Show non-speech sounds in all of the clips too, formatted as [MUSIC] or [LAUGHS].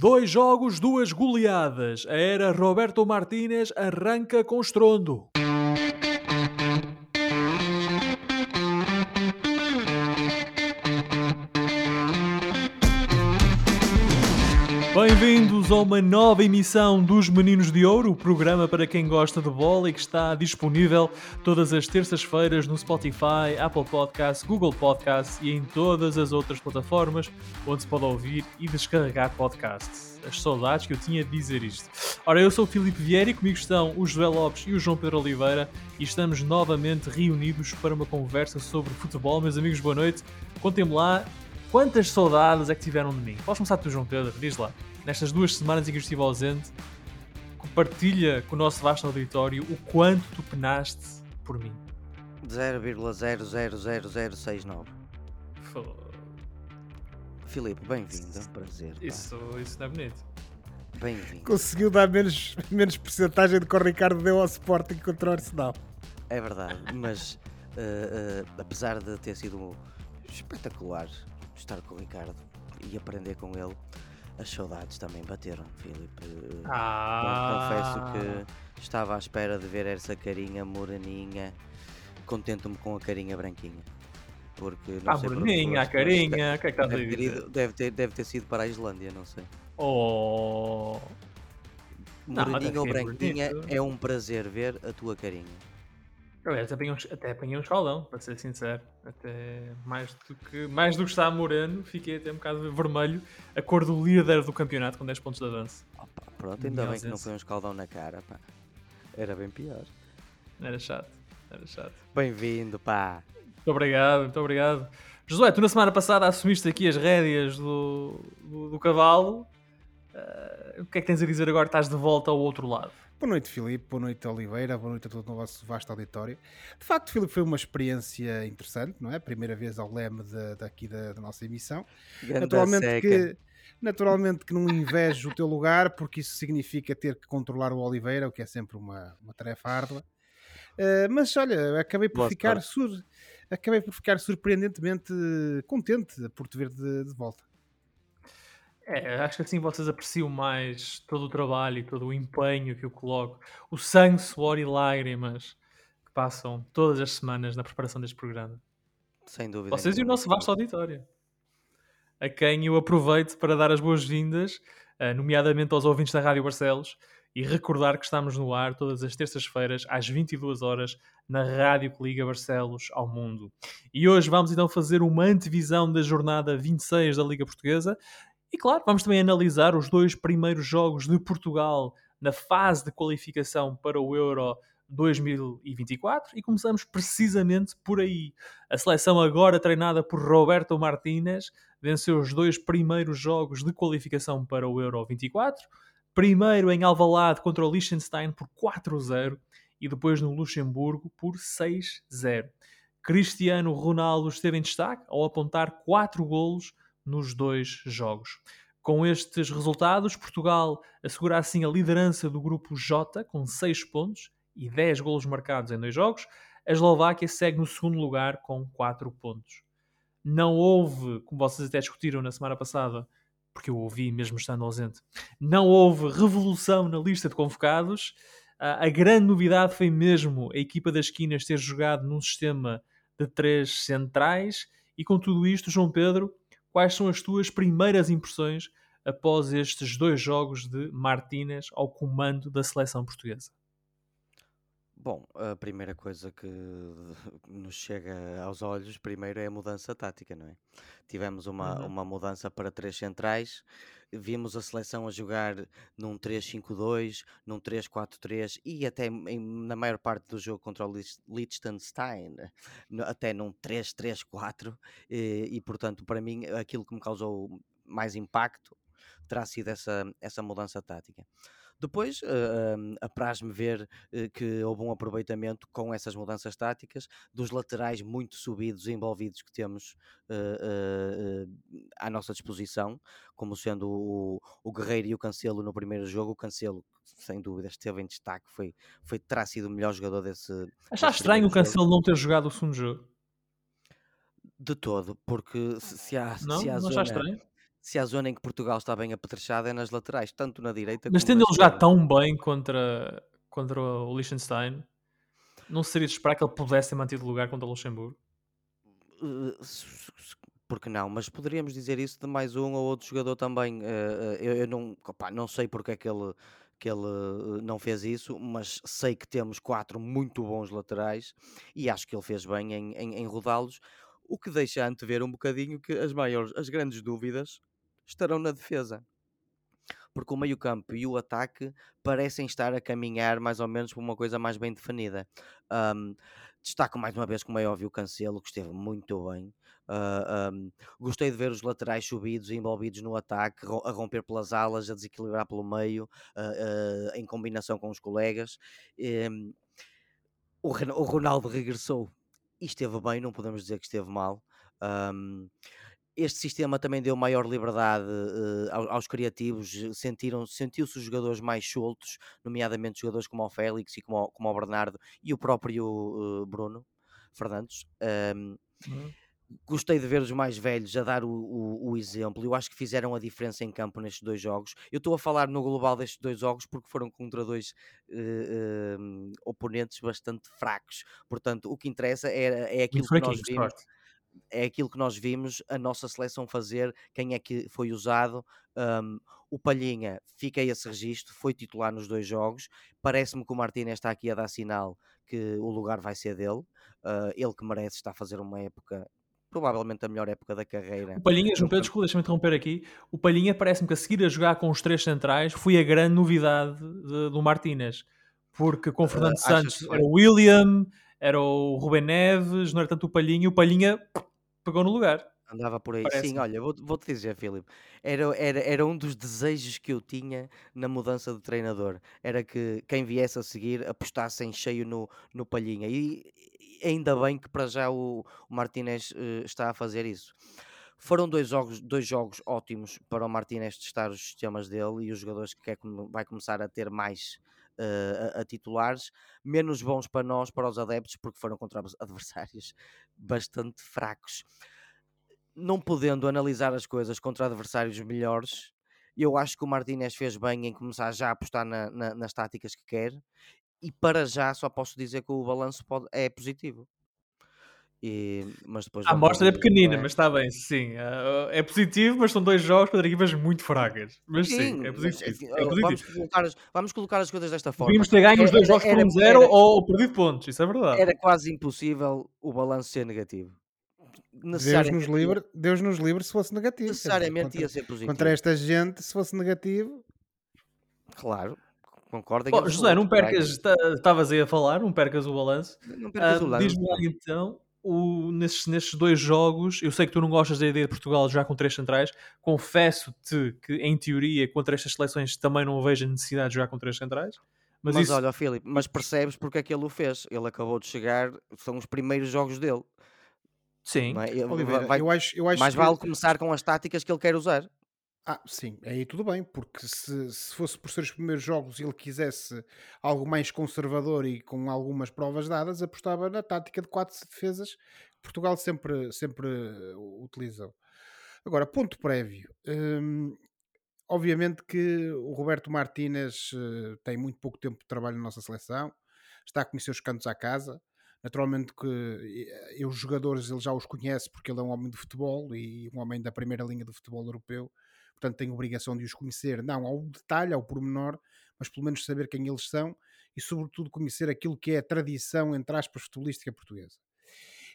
Dois jogos, duas goleadas. A era Roberto Martínez arranca com estrondo. A uma nova emissão dos Meninos de Ouro, o programa para quem gosta de bola e que está disponível todas as terças-feiras no Spotify, Apple Podcasts, Google Podcasts e em todas as outras plataformas onde se pode ouvir e descarregar podcasts. As saudades que eu tinha de dizer isto. Ora, eu sou o Filipe Vieira e comigo estão o José Lopes e o João Pedro Oliveira e estamos novamente reunidos para uma conversa sobre futebol. Meus amigos, boa noite. Contem-me lá Quantas saudades é que tiveram de mim? Podes começar tu, João Pedro? Diz lá. Nestas duas semanas em que eu estive ausente, compartilha com o nosso vasto auditório o quanto tu penaste por mim. 0,000069. Filipe, bem-vindo. É um prazer. pá. Isso, isso não é bonito. Bem-vindo. Conseguiu dar menos, menos porcentagem do que o Ricardo deu ao Sporting contra o Arsenal. É verdade, mas [LAUGHS] eh, eh, apesar de ter sido espetacular estar com o Ricardo e aprender com ele, as saudades também bateram, Filipe. Eh, Ah, Confesso que estava à espera de ver essa carinha moreninha. Contento-me com a carinha branquinha. Porque não A sei moreninha, a carinha, o que é que estás a Deve ter, dizer? deve, ter, deve ter sido para a Islândia, não sei. Oh, Moreninha ou branquinha, bonito. é um prazer ver a tua carinha. Eu até apanhei, um, até apanhei um escaldão, para ser sincero. Até mais do que mais do que está moreno, fiquei até um bocado vermelho. A cor do líder do campeonato com 10 pontos de avanço. Opa, pronto, ainda bem que não foi um escaldão na cara, pá. Era bem pior. Era chato, era chato. Bem-vindo, pá. Muito obrigado, muito obrigado. Josué, tu na semana passada assumiste aqui as rédeas do, do, do cavalo. Ah, o que é que tens a dizer agora que estás de volta ao outro lado? Boa noite, Filipe. Boa noite, Oliveira. Boa noite a todo o nosso vasto auditório. De facto, Filipe, foi uma experiência interessante, não é? Primeira vez ao leme da- daqui da, da nossa emissão. Naturalmente seca. que, naturalmente que não [LAUGHS] invejo o teu lugar, porque isso significa ter que controlar o Oliveira, o que é sempre uma, uma tarefa árdua. Eh, mas olha, acabei por, Boa ficar sur- acabei por ficar surpreendentemente contente por te ver de, de volta. É, acho que assim vocês apreciam mais todo o trabalho e todo o empenho que eu coloco, o sangue, suor e lágrimas que passam todas as semanas na preparação deste programa. Sem dúvida. Vocês e o nosso vasto auditório. A quem eu aproveito para dar as boas-vindas, eh, nomeadamente aos ouvintes da Rádio Barcelos, e recordar que estamos no ar todas as terças-feiras, às 22 horas, na rádio que liga Barcelos ao mundo. E hoje vamos então fazer uma antevisão da jornada 26 da Liga Portuguesa. E claro, vamos também analisar os dois primeiros jogos de Portugal na fase de qualificação para o Euro 2024 e começamos precisamente por aí. A seleção agora treinada por Roberto Martínez venceu os dois primeiros jogos de qualificação para o Euro 24. Primeiro em Alvalade contra o Liechtenstein por 4-0 e depois no Luxemburgo por 6-0. Cristiano Ronaldo esteve em destaque ao apontar 4 golos nos dois jogos. Com estes resultados, Portugal assegura assim a liderança do grupo J com 6 pontos e 10 golos marcados em dois jogos. A Eslováquia segue no segundo lugar com 4 pontos. Não houve, como vocês até discutiram na semana passada, porque eu ouvi mesmo estando ausente, não houve revolução na lista de convocados. A grande novidade foi mesmo a equipa das esquinas ter jogado num sistema de três centrais. E com tudo isto, João Pedro, quais são as tuas primeiras impressões após estes dois jogos de Martínez ao comando da seleção portuguesa? Bom, a primeira coisa que [LAUGHS] nos chega aos olhos primeiro é a mudança tática, não é? Tivemos uma, Uhum. uma mudança para três centrais, vimos a seleção a jogar num 3-5-2, num 3-4-3 e até em- na maior parte do jogo contra o Lich- Liechtenstein, [LAUGHS] no- até num 3-3-4 e, e, portanto para mim aquilo que me causou mais impacto terá sido essa, essa mudança tática. Depois, um, apraz-me ver eh, que houve um aproveitamento com essas mudanças táticas dos laterais muito subidos e envolvidos que temos eh, eh, à nossa disposição, como sendo o, o Guerreiro e o Cancelo no primeiro jogo. O Cancelo, sem dúvida, esteve em destaque, foi, foi terá sido o melhor jogador desse. Desse estranho o. Cancelo não ter jogado o segundo jogo? De todo, porque se, se há, Não? se há Não zona, estranho? Se há zona em que Portugal está bem apetrechada é nas laterais, tanto na direita Mas tendo ele jogado tão bem contra, contra o Liechtenstein, não seria de esperar que ele pudesse ter mantido o lugar contra o Luxemburgo? S- porque não? Mas poderíamos dizer isso de mais um ou outro jogador também. Uh, uh, eu, eu não, opá, não sei porque é que ele, que ele não fez isso, mas sei que temos quatro muito bons laterais e acho que ele fez bem em, em, em rodá-los, o que deixa antever um bocadinho que as maiores, as grandes dúvidas estarão na defesa. Porque o meio-campo e o ataque parecem estar a caminhar mais ou menos por uma coisa mais bem definida. Um, destaco mais uma vez, como é óbvio, o Cancelo, que esteve muito bem. Uh, um, gostei de ver os laterais subidos e envolvidos no ataque, a romper pelas alas, a desequilibrar pelo meio, uh, uh, em combinação com os colegas. Um, o Ronaldo regressou e esteve bem, não podemos dizer que esteve mal. Um, este sistema também deu maior liberdade uh, aos, aos, criativos, sentiram, sentiu-se os jogadores mais soltos, nomeadamente jogadores como o Félix e como o, como o Bernardo e o próprio uh, Bruno Fernandes. Um, uhum. Gostei de ver os mais velhos a dar o, o, o, exemplo. Eu acho que fizeram a diferença em campo nestes dois jogos. Eu estou a falar no global destes dois jogos porque foram contra dois uh, oponentes bastante fracos. Portanto, o que interessa é, é aquilo que nós vimos é aquilo que nós vimos a nossa seleção fazer, quem é que foi usado. Um, o Palhinha, fica esse registro, foi titular nos dois jogos. Parece-me que o Martínez está aqui a dar sinal que o lugar vai ser dele. Uh, ele que merece está a fazer uma época, provavelmente a melhor época da carreira. O Palhinha, João Pedro, desculpa, deixa-me interromper aqui. O Palhinha parece-me que a seguir a jogar com os três centrais foi a grande novidade de, do Martínez. Porque com o Fernando uh, Santos era o William, era o Rubem Neves, não era tanto o Palhinha. O Palhinha pegou no lugar. Andava por aí. Parece. Sim, olha, vou-te vou dizer, Filipe, era, era, era um dos desejos que eu tinha na mudança de treinador. Era que quem viesse a seguir apostasse em cheio no, no Palhinha. E ainda bem que para já o, o Martínez uh, está a fazer isso. Foram dois jogos, dois jogos ótimos para o Martínez testar os sistemas dele e os jogadores que quer, vai começar a ter mais uh, a, a, titulares, menos bons para nós, para os adeptos, porque foram contra adversários [LAUGHS] bastante fracos. Não podendo analisar as coisas contra adversários melhores, eu acho que o Martínez fez bem em começar já a apostar na, na, nas táticas que quer, e para já só posso dizer que o balanço pode, é positivo. E, mas depois a amostra é pequenina, é? mas está bem, sim. Uh, é positivo, mas são dois jogos contra equipas muito fracas. Mas sim, sim é, positivo, mas, é positivo. Vamos, colocar as, vamos colocar as coisas desta forma. Devíamos ter ganho os dois jogos por um zero era, ou perdido pontos, isso é verdade. Era quase impossível o balanço ser negativo. Deus nos, livre, Deus nos livre se fosse negativo. Necessariamente dizer, ia ser positivo. Contra esta gente, se fosse negativo. Claro, concordo. Oh, José, não percas, estavas aí a falar, não percas o balanço. Não percas uh, o lance. Diz-me então, o, nesses, nesses dois jogos, eu sei que tu não gostas da ideia de Portugal já com três centrais. Confesso-te que, em teoria, contra estas seleções também não vejo a necessidade de jogar com três centrais. Mas, mas isso... olha, Filipe, mas percebes porque é que ele o fez? Ele acabou de chegar, são os primeiros jogos dele. Sim. É? Oliveira, vai- eu acho, eu acho mais que- vale começar com as táticas que ele quer usar. Ah, sim, aí tudo bem, porque se, se fosse por ser os primeiros jogos e ele quisesse algo mais conservador e com algumas provas dadas, apostava na tática de quatro defesas que Portugal sempre, sempre eh, utilizou. Agora, ponto prévio. hum, obviamente que o Roberto Martínez eh, tem muito pouco tempo de trabalho na nossa seleção, está a conhecer os cantos à casa. Naturalmente que eh, eu, os jogadores, ele já os conhece porque ele é um homem de futebol e um homem da primeira linha do futebol europeu portanto tem obrigação de os conhecer, não ao detalhe, ao pormenor, mas pelo menos saber quem eles são e, sobretudo, conhecer aquilo que é a tradição, entre aspas, futebolística portuguesa.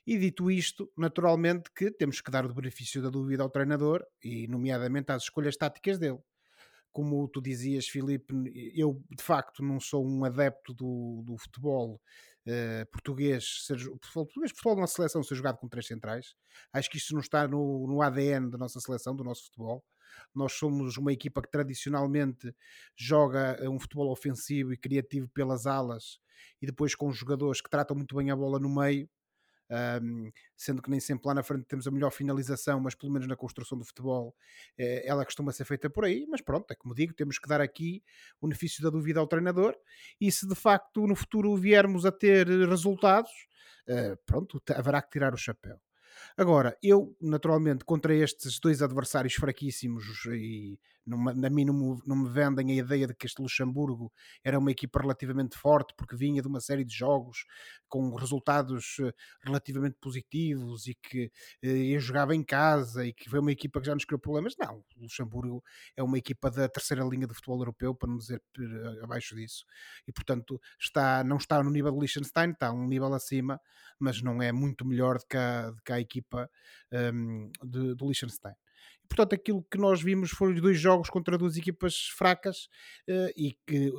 E dito isto, naturalmente que temos que dar o benefício da dúvida ao treinador e, nomeadamente, às escolhas táticas dele. Como tu dizias, Filipe, eu de facto não sou um adepto do, do futebol eh, português, ser, o futebol português, o futebol da seleção ser jogado com três centrais. Acho que isto não está no, no ADN da nossa seleção, do nosso futebol. Nós somos uma equipa que tradicionalmente joga um futebol ofensivo e criativo pelas alas e depois com jogadores que tratam muito bem a bola no meio. Um, sendo que nem sempre lá na frente temos a melhor finalização, mas pelo menos na construção do futebol eh, ela costuma ser feita por aí. Mas pronto, é como digo, temos que dar aqui o benefício da dúvida ao treinador. E se de facto no futuro viermos a ter resultados, eh, pronto, haverá que tirar o chapéu. Agora, eu, naturalmente, contra estes dois adversários fraquíssimos, e a mim não me, não me vendem a ideia de que este Luxemburgo era uma equipa relativamente forte, porque vinha de uma série de jogos com resultados eh, relativamente positivos e que eh, jogava em casa e que foi uma equipa que já nos criou problemas. Não, o Luxemburgo é uma equipa da terceira linha de futebol europeu, para não dizer eh, abaixo disso, e portanto está, não está no nível do Liechtenstein, está um nível acima, mas não é muito melhor do que a, do que a equipa um, de, do Liechtenstein. Portanto, aquilo que nós vimos foram dois jogos contra duas equipas fracas uh, e que,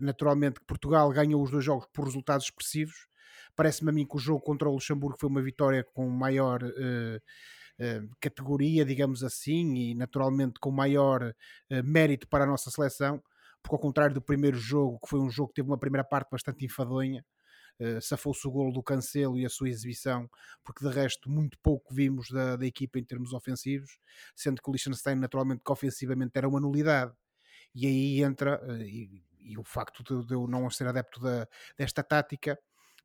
naturalmente, que Portugal ganhou os dois jogos por resultados expressivos. Parece-me a mim que o jogo contra o Luxemburgo foi uma vitória com maior uh, uh, categoria, digamos assim, e naturalmente com maior mérito para a nossa seleção, porque ao contrário do primeiro jogo, que foi um jogo que teve uma primeira parte bastante enfadonha, uh, safou-se o golo do Cancelo e a sua exibição, porque de resto muito pouco vimos da, da equipa em termos ofensivos, sendo que o Liechtenstein naturalmente que ofensivamente era uma nulidade. E aí entra, uh, e, e, o facto de, de, eu não ser adepto da, desta tática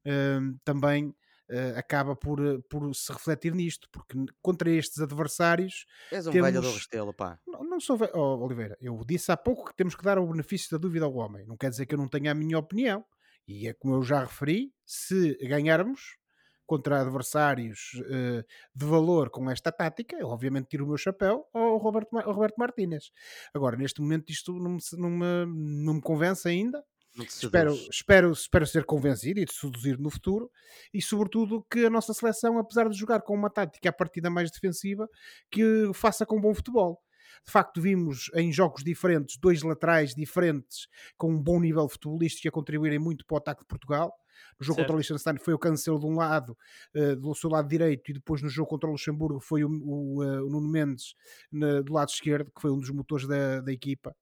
uh, também Uh, acaba por, por se refletir nisto, porque contra estes adversários. És um temos... velho do Restelo, pá. Não, não sou velho, oh, Oliveira. Eu disse há pouco que temos que dar o benefício da dúvida ao homem. Não quer dizer que eu não tenha a minha opinião. E é como eu já referi, se ganharmos contra adversários uh, de valor com esta tática, eu obviamente tiro o meu chapéu ao Roberto, ao Roberto Martínez. Agora, neste momento, isto não me, não me, não me convence ainda. Espero, espero, espero ser convencido e de seduzir no futuro e sobretudo que a nossa seleção, apesar de jogar com uma tática a partida mais defensiva, que faça com bom futebol. De facto, vimos em jogos diferentes dois laterais diferentes com um bom nível futebolístico a contribuírem muito para o ataque de Portugal. No jogo certo. contra o Liechtenstein foi o Cancelo de um lado, uh, do seu lado direito, e depois no jogo contra o Luxemburgo foi o, o, uh, o Nuno Mendes na, do lado esquerdo, que foi um dos motores da, da equipa.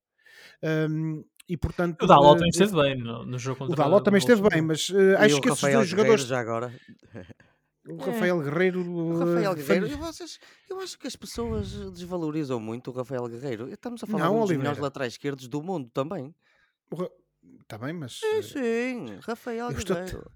Um, e portanto o Dalot também esteve bem no, no jogo contra o Dalot também esteve bem mas uh, acho que esses dois jogadores já agora [LAUGHS] o é. Rafael Guerreiro. O Rafael Guerreiro, eu, vocês, eu acho que as pessoas desvalorizam muito o Rafael Guerreiro. Estamos a falar não, de um dos melhores laterais esquerdos do mundo também. Está bem, mas. Sim, sim, Rafael Guerreiro.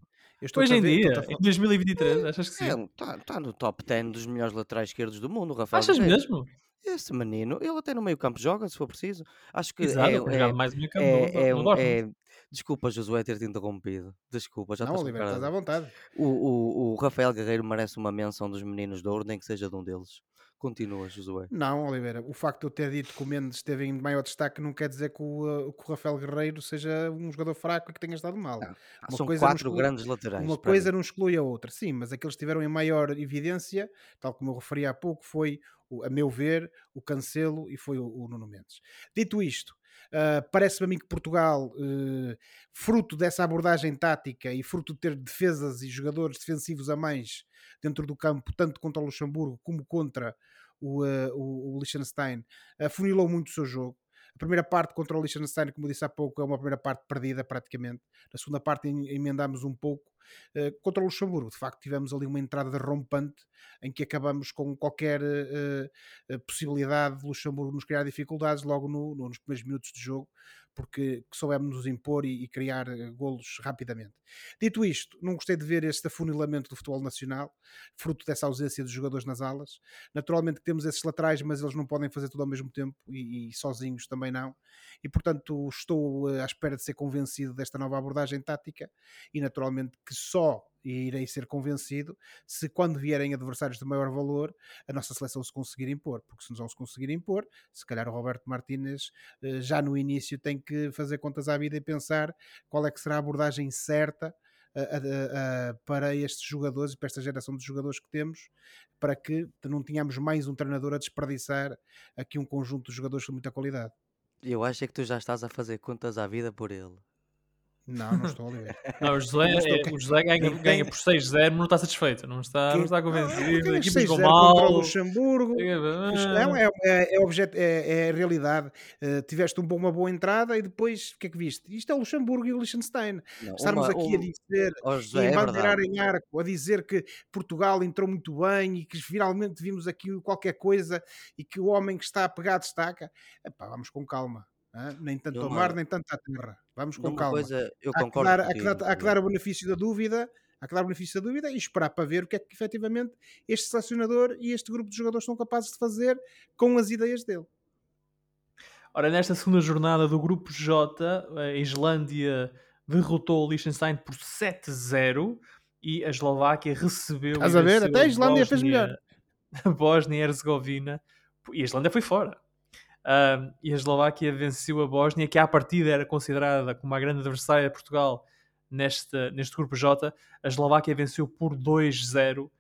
Hoje em dia, em 2023, achas que sim? Está é, tá no top 10 dos melhores laterais esquerdos do mundo, o Rafael Achas Guerreiro. mesmo? Esse menino, ele até no meio campo joga, se for preciso. Acho que Exato, é, é, mais meio campo é, é, é, Desculpa, Josué, ter-te interrompido. Desculpa, já não, estás Oliver, estás à vontade. O, o, o Rafael Guerreiro merece uma menção dos meninos de ouro, nem que seja de um deles. Continua, Josué. Não, Oliveira, o facto de eu ter dito que o Mendes esteve em maior destaque não quer dizer que o, uh, que o Rafael Guerreiro seja um jogador fraco e que tenha estado mal. Não, uma são quatro exclui, grandes laterais. Uma coisa mim. não exclui a outra, sim, mas aqueles que estiveram em maior evidência, tal como eu referi há pouco, foi, a meu ver, o Cancelo e foi o, o Nuno Mendes. Dito isto, Uh, Parece-me a mim que Portugal, uh, fruto dessa abordagem tática e fruto de ter defesas e jogadores defensivos a mais dentro do campo, tanto contra o Luxemburgo como contra o, uh, o, o Liechtenstein, afunilou muito o seu jogo. A primeira parte contra o Liechtenstein, como disse há pouco, é uma primeira parte perdida praticamente. Na segunda parte emendamos um pouco. Uh, contra o Luxemburgo, de facto, tivemos ali uma entrada rompante em que acabamos com qualquer uh, possibilidade de Luxemburgo nos criar dificuldades logo no, no, nos primeiros minutos de jogo porque soubemos nos impor e, e criar eh, golos rapidamente. Dito isto, não gostei de ver este afunilamento do futebol nacional, fruto dessa ausência de jogadores nas alas. Naturalmente temos esses laterais, mas eles não podem fazer tudo ao mesmo tempo e, e sozinhos também não. E portanto estou eh, à espera de ser convencido desta nova abordagem tática e naturalmente que só e irei ser convencido se quando vierem adversários de maior valor a nossa seleção se conseguir impor, porque se não se conseguir impor, se calhar o Roberto Martínez eh, já no início tem que fazer contas à vida e pensar qual é que será a abordagem certa para estes jogadores e para esta geração de jogadores que temos, para que não tenhamos mais um treinador a desperdiçar aqui um conjunto de jogadores com muita qualidade. Eu acho é que tu já estás a fazer contas à vida por ele. Não, não estou a ver. [LAUGHS] Não, o José, é, o José ganha, ganha por 6-0, não está satisfeito, não está, não está convencido. A equipa jogou mal. Contra o Luxemburgo. Não, é, é, é, objeto, é, é realidade. Uh, tiveste um bom, uma boa entrada e depois o que é que viste? Isto é o Luxemburgo e o Liechtenstein. Não, Estarmos uma, aqui um, a dizer, oh, José, em bandeirar em arco, a dizer que Portugal entrou muito bem e que finalmente vimos aqui qualquer coisa e que o homem que está a pegar destaca. Epá, vamos com calma. Ah, nem tanto ao mar, nem tanto à terra. Vamos com calma. Coisa, eu há, concordo que dar, há, que dar, há que dar o benefício da dúvida Há que dar o benefício da dúvida e esperar para ver o que é que efetivamente este selecionador e este grupo de jogadores são capazes de fazer com as ideias dele. Ora, nesta segunda jornada do grupo J, a Islândia derrotou o Liechtenstein por 7-0 e a Eslováquia recebeu. Estás a ver? Até a Islândia fez melhor. A [LAUGHS] Bósnia e Herzegovina. E a Islândia foi fora. Um, e a Eslováquia venceu a Bósnia, que à partida era considerada como uma grande adversária de Portugal neste, neste grupo J. A Eslováquia venceu por 2-0, uh,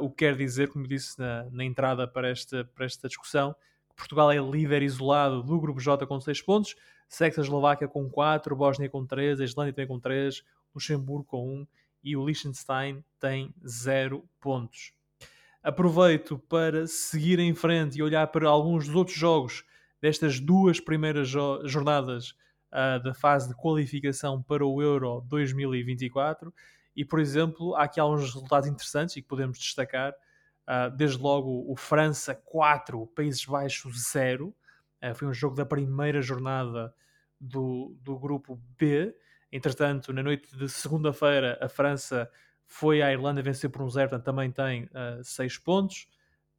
o que quer dizer, como disse na, na entrada para esta, para esta discussão, Portugal é líder isolado do grupo J com 6 pontos, segue a Eslováquia com 4, Bósnia com 3, a Islândia também com 3, Luxemburgo com 1 e o Liechtenstein tem 0 pontos. Aproveito para seguir em frente e olhar para alguns dos outros jogos destas duas primeiras jo jornadas uh, da fase de qualificação para o Euro 2024 e, por exemplo, há aqui alguns resultados interessantes e que podemos destacar. Uh, desde logo o França 4, Países Baixos 0. Uh, foi um jogo da primeira jornada do, do grupo B. Entretanto, na noite de segunda-feira, a França foi à Irlanda vencer por um 0, portanto também tem 6 uh, pontos.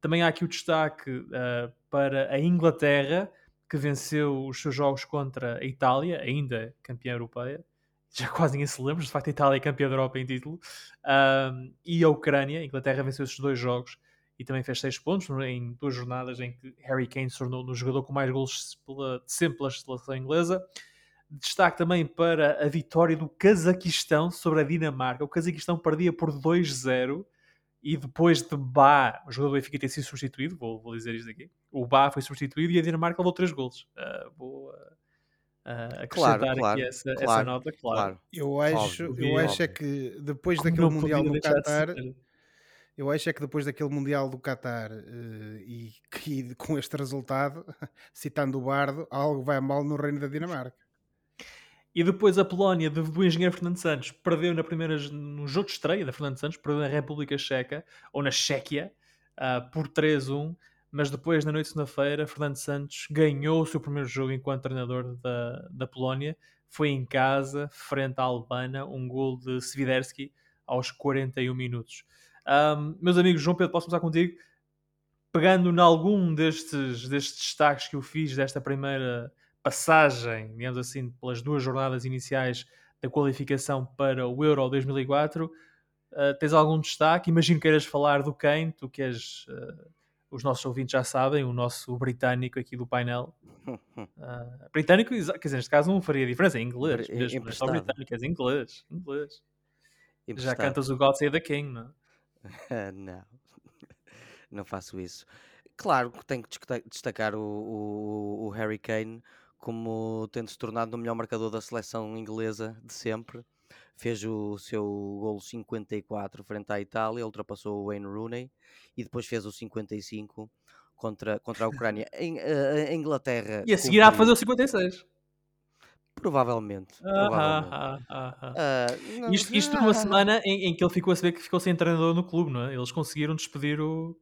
Também há aqui o destaque para a Inglaterra, que venceu os seus jogos contra a Itália, ainda campeã europeia já [LAUGHS] quase ninguém se lembra, de facto a Itália é campeã da Europa em título, e a Ucrânia, a Inglaterra venceu esses dois jogos e também fez 6 pontos em duas jornadas em que Harry Kane se tornou no jogador com mais gols pela, sempre pela seleção inglesa. Destaque também para a vitória do Cazaquistão sobre a Dinamarca. O Cazaquistão perdia por 2-0 e depois de Bá, o jogador do Benfica ter sido substituído, vou, vou, dizer isto aqui, o Bá foi substituído e a Dinamarca levou 3 gols. Uh, vou uh, acrescentar claro, claro, aqui essa, claro, essa nota, claro. Eu acho, óbvio, eu acho é que depois Como daquele Mundial do Qatar... Eu acho é que depois daquele Mundial do Qatar uh, e, e, [LAUGHS] com este resultado, [LAUGHS] citando o Bardo, algo vai mal no reino da Dinamarca. E depois a Polónia do, do engenheiro Fernando Santos perdeu na primeira, no jogo de estreia da Fernando Santos, perdeu na República Checa, ou na Chequia, uh, por 3-1 mas depois, na noite de segunda-feira, Fernando Santos ganhou o seu primeiro jogo enquanto treinador da, da Polónia. Foi em casa, frente à Albana, um gol de Swiderski aos 41 minutos. Um, meus amigos, João Pedro, posso começar contigo? Pegando em algum destes, destes destaques que eu fiz desta primeira passagem, digamos assim, pelas duas jornadas iniciais da qualificação para o Euro 2004, uh, tens algum destaque? Imagino que queiras falar do Kane, tu que és... Uh, os nossos ouvintes já sabem, o nosso britânico aqui do painel. Uh, [LAUGHS] britânico, quer dizer, neste caso não faria diferença, é inglês mesmo, mas só britânico, és inglês, inglês. Já cantas o God Save the King, não? [LAUGHS] não, [LAUGHS] não faço isso. Claro que tenho que destacar o, o, o Harry Kane como tendo se tornado o melhor marcador da seleção inglesa de sempre. Fez o seu golo 54 frente à Itália, ultrapassou o Wayne Rooney e depois fez o 55 contra, contra a Ucrânia. [LAUGHS] em, uh, a Inglaterra. E a seguir a fazer o 56. Provavelmente. provavelmente. Uh, isto, isto numa semana em, em, que ele ficou a saber que ficou sem treinador no clube, não é? Eles conseguiram despedir o,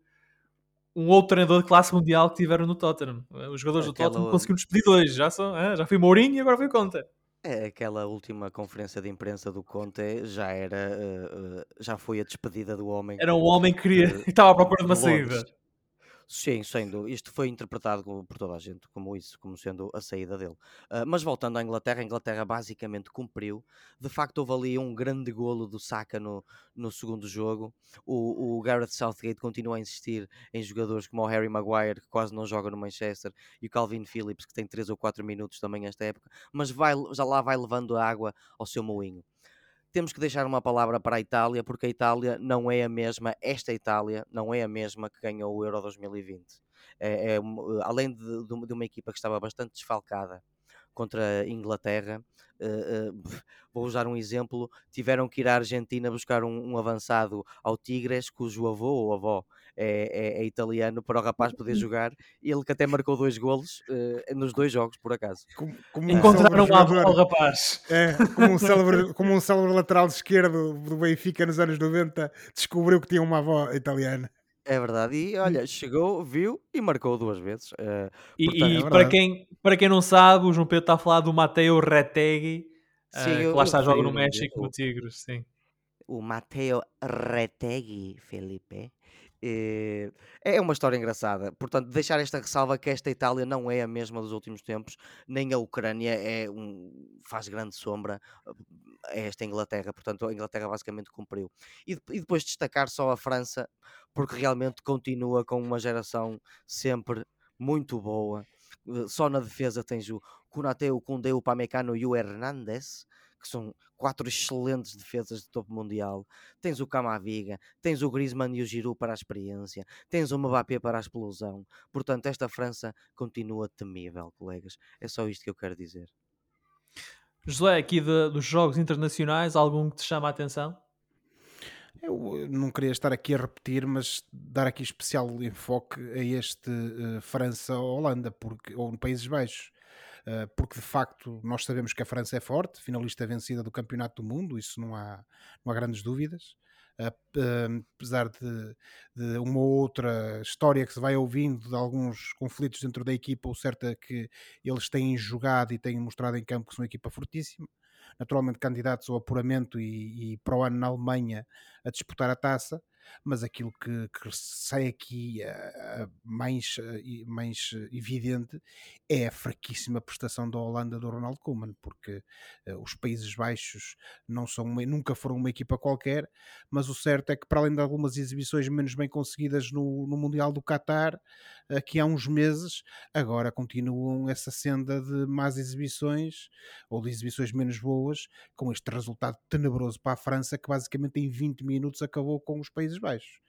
um outro treinador de classe mundial que tiveram no Tottenham. Os jogadores Aquela... do Tottenham conseguiram despedir dois. Já, são, ah, já foi Mourinho e agora foi Conte. É, aquela última conferência de imprensa do Conte já era, uh, uh, já foi a despedida do homem. Era um homem que queria, que [LAUGHS] estava à procura de uma saída. Sim, isto foi interpretado por toda a gente como isso, como sendo a saída dele. Uh, mas voltando à Inglaterra, a Inglaterra basicamente cumpriu. De facto, houve ali um grande golo do Saka no, no segundo jogo. O, o Gareth Southgate continua a insistir em jogadores como o Harry Maguire, que quase não joga no Manchester, e o Calvin Phillips, que tem 3 ou 4 minutos também esta época, mas vai, já lá vai levando a água ao seu moinho temos que deixar uma palavra para a Itália, porque a Itália não é a mesma, esta Itália não é a mesma que ganhou o Euro 2020. É, é, além de, de, uma equipa que estava bastante desfalcada contra a Inglaterra, uh, uh, [LAUGHS] vou usar um exemplo, tiveram que ir à Argentina buscar um, um avançado ao Tigres, cujo avô ou avó é, é, é, italiano, para o rapaz poder uhum. jogar, ele que até marcou dois golos uh, nos dois jogos, por acaso. Como, como Encontraram um ao rapaz. É, como um, célebre, como um célebre lateral esquerdo do Benfica nos anos 90, descobriu que tinha uma avó italiana. É verdade, e olha, chegou, viu e marcou duas vezes. Uh, e, portanto, e é para, quem, para quem não sabe, o João Pedro está a falar do Mateo Retegui, sim, uh, que lá está, joga no México, no Tigres, sim. o Matteo Retegui, Felipe. Eh, é uma história engraçada. Portanto, deixar esta ressalva que esta Itália não é a mesma dos últimos tempos, nem a Ucrânia é um, faz grande sombra a esta Inglaterra. Portanto, a Inglaterra basicamente cumpriu. E, e depois destacar só a França, porque realmente continua com uma geração sempre muito boa. Eh, só na defesa tens o Konaté, o Koundé, o Pamecano e o Hernandes que são quatro excelentes defesas de topo mundial. Tens o Camaviga, tens o Griezmann e o Giroud para a experiência, tens o Mbappé para a explosão. Portanto, esta França continua temível, colegas. É só isto que eu quero dizer. José, aqui de, dos jogos internacionais, algum que te chama a atenção? Eu não queria estar aqui a repetir, mas dar aqui especial enfoque a este uh, França-Holanda, porque ou no Países Baixos, eh, porque de facto nós sabemos que a França é forte, finalista vencida do Campeonato do Mundo, isso não há, não há grandes dúvidas. apesar de, de, uma outra história que se vai ouvindo de alguns conflitos dentro da equipa, o certo é que eles têm jogado e têm mostrado em campo que são uma equipa fortíssima naturalmente candidatos ao apuramento e, e, para o ano na Alemanha a disputar a taça mas aquilo que, que sai aqui uh, mais, uh, mais evidente é a fraquíssima prestação da Holanda do Ronald Koeman, porque uh, os Países Baixos não são uma, nunca foram uma equipa qualquer, mas o certo é que para além de algumas exibições menos bem conseguidas no, no Mundial do Qatar, aqui há uns meses, agora continuam essa senda de más exibições ou de exibições menos boas, com este resultado tenebroso para a França que basicamente em 20 minutos acabou com os Países Baixos.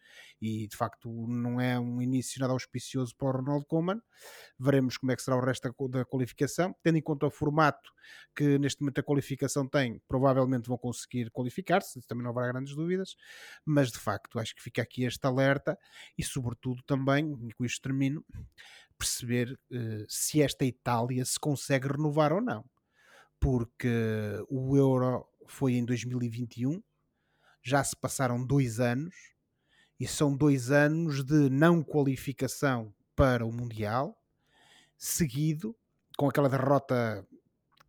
E de facto não é um início nada auspicioso para o Ronald Koeman. Veremos como é que será o resto da qualificação. Tendo em conta o formato que neste momento a qualificação tem, provavelmente vão conseguir qualificar-se, também não haverá grandes dúvidas. Mas de facto acho que fica aqui este alerta e, sobretudo, também, e com isto termino, perceber uh, se esta Itália se consegue renovar ou não. Porque o Euro foi em 2021 já se passaram dois anos e são dois anos de não qualificação para o Mundial, seguido com aquela derrota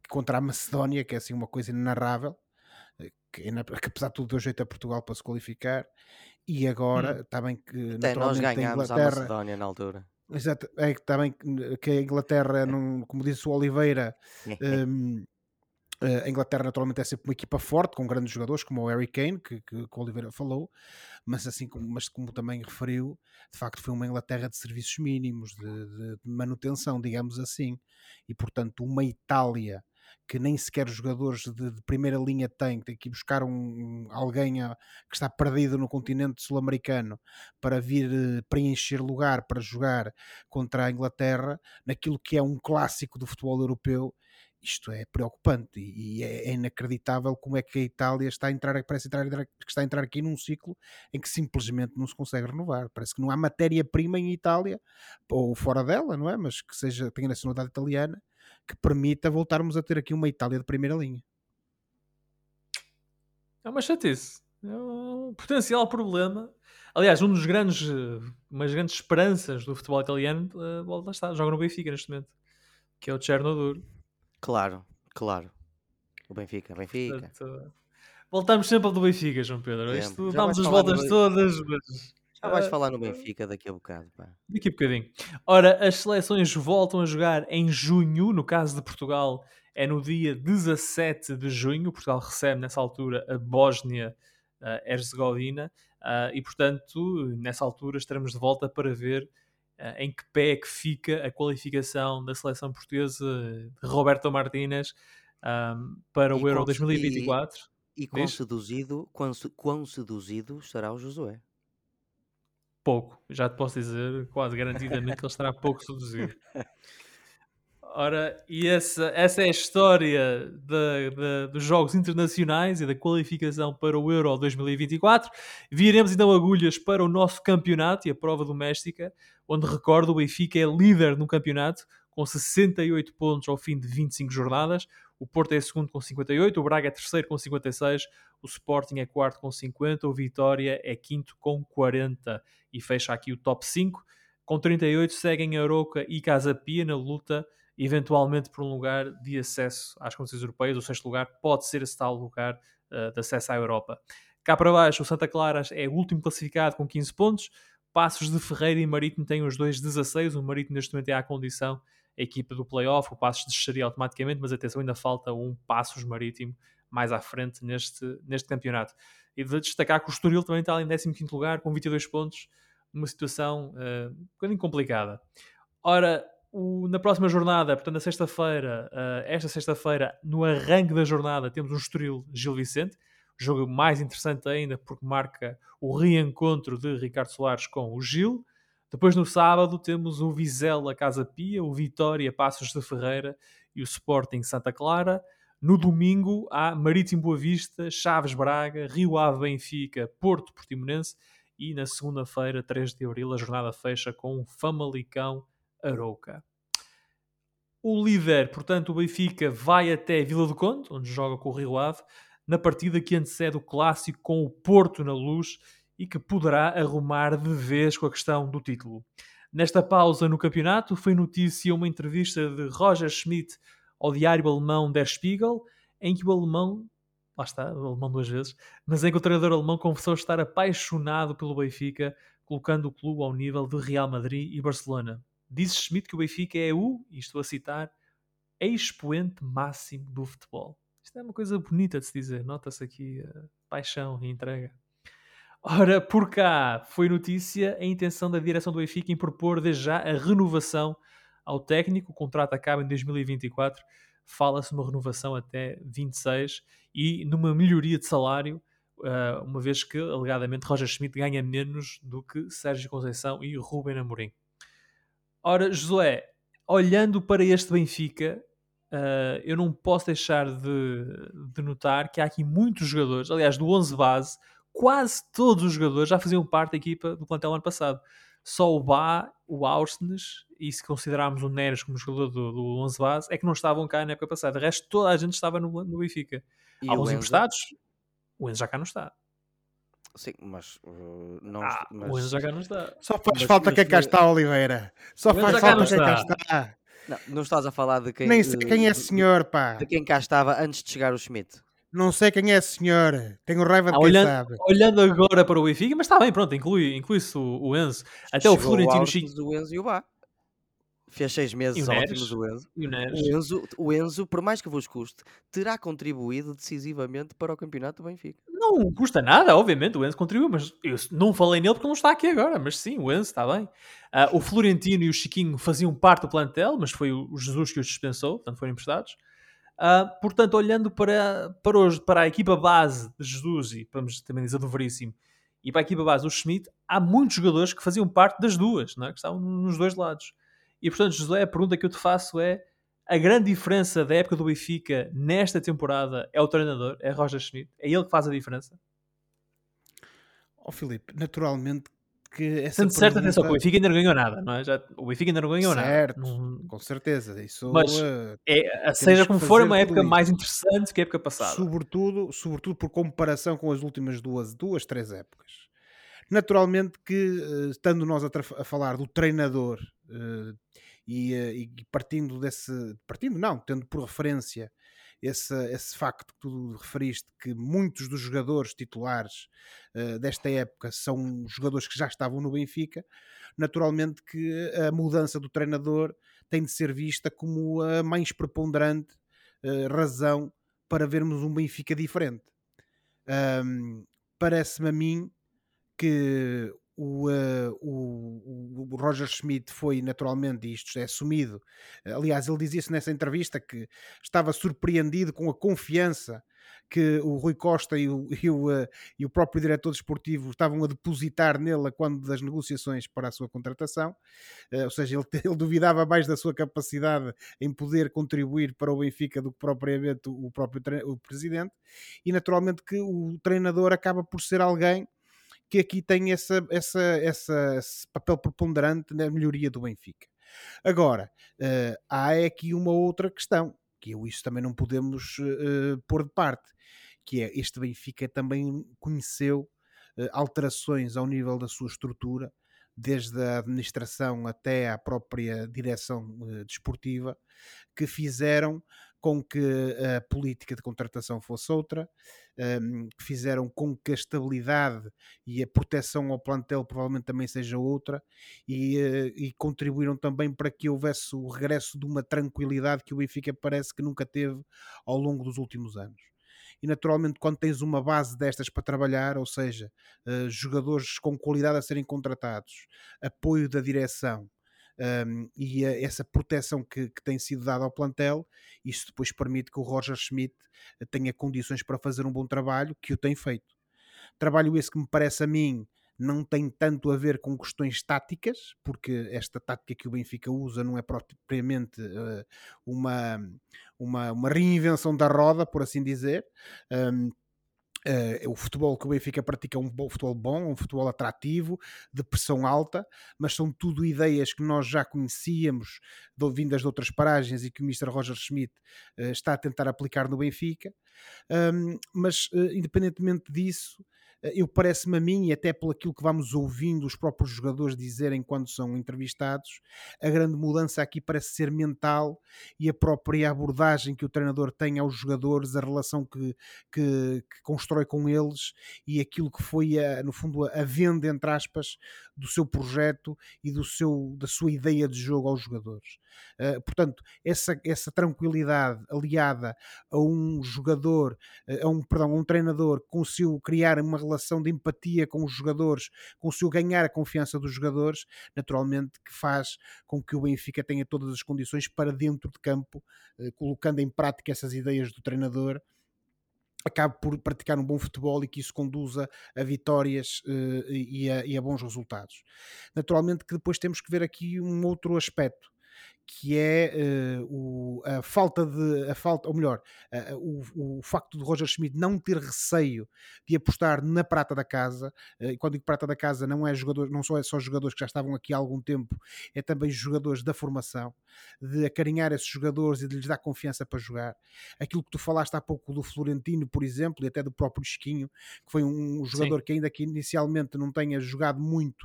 contra a Macedónia, que é assim uma coisa inenarrável, eh, que, que apesar de tudo deu jeito a Portugal para se qualificar, e agora hum. também que Até nós ganhámos a, Inglaterra, a Macedónia na altura. Exato, é que também que a Inglaterra, [LAUGHS] não, como disse o Oliveira, [LAUGHS] um, a Inglaterra naturalmente é sempre uma equipa forte, com grandes jogadores como o Harry Kane, que, que, que o Oliveira falou, mas assim como, mas como também referiu, de facto foi uma Inglaterra de serviços mínimos, de, de, de manutenção, digamos assim, e portanto uma Itália que nem sequer jogadores de, de, primeira linha tem, tem que ir buscar um, alguém a, que está perdido no continente sul-americano para vir uh, preencher lugar para jogar contra a Inglaterra, naquilo que é um clássico do futebol europeu, isto é preocupante e é, é, inacreditável como é que a Itália está a entrar, parece entrar, que está a entrar aqui num ciclo em que simplesmente não se consegue renovar. Parece que não há matéria-prima em Itália, ou fora dela, não é? Mas que seja, tenha nacionalidade italiana, que permita voltarmos a ter aqui uma Itália de primeira linha. É uma chatice. É um potencial problema. Aliás, um dos grandes, umas grandes esperanças do futebol italiano, uh, lá está, joga no Benfica neste momento, que é o Chernobyl Claro, claro. O Benfica, Benfica. Portanto, voltamos sempre ao do Benfica, João Pedro. Isto damos as voltas todas, mas. Já vais uh, falar no Benfica daqui a bocado. Pá. Daqui a bocadinho. Ora, as seleções voltam a jogar em junho. No caso de Portugal, é no dia 17 de junho. Portugal recebe nessa altura a Bósnia-Herzegovina. Uh, e, portanto, nessa altura estaremos de volta para ver em que pé é que fica a qualificação da seleção portuguesa de Roberto Martínez um, para e o Euro 2024. E, e quão, seduzido, quão, quão seduzido estará o Josué? Pouco, já te posso dizer quase garantidamente que ele estará pouco seduzido. [LAUGHS] Ora, e essa, essa é a história de, de, dos Jogos Internacionais e da qualificação para o Euro 2024. Viremos então agulhas para o nosso campeonato e a prova doméstica, onde recordo o Benfica é líder no campeonato, com 68 pontos ao fim de 25 jornadas. O Porto é segundo com 58, o Braga é terceiro com 56, o Sporting é quarto com 50, o Vitória é quinto com 40 e fecha aqui o top 5. Com 38 seguem Aroca e Casa Pia na luta eventualmente por um lugar de acesso às competições europeias. O sexto lugar pode ser esse tal lugar uh, de acesso à Europa. Cá para baixo, o Santa Clara é o último classificado com 15 pontos. Passos de Ferreira e Marítimo têm os dois 16. O Marítimo neste momento é à condição a equipa do playoff. O Passos desceria automaticamente, mas atenção, ainda falta um Passos Marítimo mais à frente neste, neste campeonato. E de destacar que o Estoril também está em 15 lugar com 22 pontos, numa situação uh, um bocadinho complicada. Ora, o, na próxima jornada, portanto, na sexta-feira, uh, esta sexta-feira, no arranque da jornada, temos um Estoril Gil Vicente, jogo mais interessante ainda porque marca o reencontro de Ricardo Soares com o Gil. Depois no sábado temos o Vizela Casa Pia, o Vitória Passos de Ferreira e o Sporting Santa Clara. No domingo há Marítimo Boa Vista, Chaves Braga, Rio Ave Benfica, Porto Portimonense e na segunda-feira, 3 de abril, a jornada fecha com Famalicão Arouca. O líder, portanto, o Benfica, vai até Vila do Conde, onde joga com o Rio Ave, na partida que antecede o clássico com o Porto na luz e que poderá arrumar de vez com a questão do título. Nesta pausa no campeonato, foi notícia uma entrevista de Roger Schmidt ao diário alemão Der Spiegel, em que o alemão, lá está, o alemão duas vezes, mas em que o treinador alemão confessou estar apaixonado pelo Benfica, colocando o clube ao nível de Real Madrid e Barcelona. Diz Schmidt que o Benfica é o, e estou a citar, expoente máximo do futebol. Isto é uma coisa bonita de se dizer, nota-se aqui a paixão e entrega. Ora, por cá foi notícia a intenção da direção do Benfica em propor desde já a renovação ao técnico. O contrato acaba em 2024, fala-se uma renovação até 26 e numa melhoria de salário, uh, uma vez que alegadamente Roger Schmidt ganha menos do que Sérgio Conceição e Ruben Amorim. Ora, Josué, olhando para este Benfica, uh, eu não posso deixar de, de, notar que há aqui muitos jogadores, aliás, do 11 base, quase todos os jogadores já faziam parte da equipa do plantel ano passado. Só o Bá, o Ausnes, e se considerarmos o Neres como jogador do, do 11 base, é que não estavam cá na época passada. O resto, toda a gente estava no, no Benfica. E Alguns emprestados, o Enzo já cá não está. Sim, mas uh, não. Ah, mas... O Enzo já cá não está. Só faz mas, falta mas, quem cá está, Oliveira. Só faz falta quem cá está. Não, não estás a falar de quem. Nem sei quem é senhor, pá. De quem cá estava antes de chegar o Schmidt. Não sei quem é senhor. Tenho raiva de ah, quem olhando, sabe. Olhando agora para o Benfica, mas está bem, pronto, inclui-se inclui o, o Enzo. Até Chegou o Florentino Chico. O Enzo e o Bá. Fez seis meses ótimos o Enzo. O, Enzo. o Enzo, por mais que vos custe, terá contribuído decisivamente para o campeonato do Benfica. Não custa nada, obviamente, o Enzo contribuiu, mas eu não falei nele porque não está aqui agora, mas sim, o Enzo está bem. Uh, o Florentino e o Chiquinho faziam parte do plantel, mas foi o Jesus que os dispensou, portanto foram emprestados. Uh, portanto, olhando para, para, hoje, para a equipa base de Jesus e vamos também dizer do Veríssimo e para a equipa base do Schmidt, há muitos jogadores que faziam parte das duas, não é? que estavam nos dois lados. E portanto, José, a pergunta que eu te faço é: a grande diferença da época do Benfica nesta temporada é o treinador, é Roger Schmidt? É ele que faz a diferença? Ó oh, Filipe, naturalmente que essa pergunta... certo, atenção, o Benfica ainda não ganhou nada, não é? Já, o Benfica ainda não ganhou certo, nada. Não... com certeza. Isso, Mas, uh, é, seja como for, é uma época mais interessante que a época passada. Sobretudo, sobretudo por comparação com as últimas duas, duas três épocas. Naturalmente que, uh, estando nós a, a, falar do treinador uh, e, e, partindo desse... Partindo, não, tendo por referência esse, esse facto que tu referiste, que muitos dos jogadores titulares uh, desta época são jogadores que já estavam no Benfica, naturalmente que a mudança do treinador tem de ser vista como a mais preponderante uh, razão para vermos um Benfica diferente. Um, Parece-me a mim que o, uh, o, o, Roger Schmidt foi naturalmente, e isto é assumido, aliás, ele dizia-se nessa entrevista que estava surpreendido com a confiança que o Rui Costa e o, [LAUGHS] e o, uh, e o próprio diretor desportivo estavam a depositar nele quando das negociações para a sua contratação, uh, ou seja, ele, [LAUGHS] ele, duvidava mais da sua capacidade em poder contribuir para o Benfica do que propriamente o próprio o presidente, e naturalmente que o treinador acaba por ser alguém que aqui tem essa, essa, essa, esse papel preponderante na melhoria do Benfica. Agora, uh, há aqui uma outra questão, que eu isso também não podemos uh, pôr de parte, que é este Benfica também conheceu uh, alterações ao nível da sua estrutura, desde a administração até à própria direção desportiva, que fizeram com que a política de contratação fosse outra, um, que fizeram com que a estabilidade e a proteção ao plantel provavelmente também seja outra, e, uh, e contribuíram também para que houvesse o regresso de uma tranquilidade que o Benfica parece que nunca teve ao longo dos últimos anos. E naturalmente quando tens uma base destas para trabalhar, ou seja, uh, jogadores com qualidade a serem contratados, apoio da direção, um, e a, essa proteção que, que, tem sido dada ao plantel, isso depois permite que o Roger Schmidt tenha condições para fazer um bom trabalho, que o tem feito. Trabalho esse que me parece a mim não tem tanto a ver com questões táticas, porque esta tática que o Benfica usa não é propriamente uh, uma, uma, uma, reinvenção da roda, por assim dizer. Um, Uh, o futebol que o Benfica pratica é um futebol bom, um futebol atrativo, de pressão alta, mas são tudo ideias que nós já conhecíamos, de, vindas de outras paragens e que o Mr. Roger Schmidt uh, está a tentar aplicar no Benfica. Um, mas, uh, independentemente disso, eu parece-me a mim, e até pelo aquilo que vamos ouvindo os próprios jogadores dizerem quando são entrevistados, a grande mudança aqui parece ser mental e a própria abordagem que o treinador tem aos jogadores, a relação que, que, que constrói com eles e aquilo que foi, a, no fundo, a venda, entre aspas, do seu projeto e do seu, da sua ideia de jogo aos jogadores. Uh, portanto, essa, essa tranquilidade aliada a um jogador, uh, a um, perdão, a um treinador que conseguiu criar uma relação de empatia com os jogadores, conseguiu ganhar a confiança dos jogadores, naturalmente que faz com que o Benfica tenha todas as condições para dentro de campo, uh, colocando em prática essas ideias do treinador, acabe por praticar um bom futebol e que isso conduza a vitórias uh, e, a, e, a, bons resultados. Naturalmente que depois temos que ver aqui um outro aspecto que é uh, o, a falta de a falta, ou melhor, uh, o, o facto de Roger Schmidt não ter receio de apostar na prata da casa, uh, e quando digo prata da casa não é jogador, não só é só jogadores que já estavam aqui há algum tempo, é também jogadores da formação, de acarinhar esses jogadores e de lhes dar confiança para jogar. Aquilo que tu falaste há pouco do Florentino, por exemplo, e até do próprio Esquinho, que foi um jogador Sim. que ainda que inicialmente não tenha jogado muito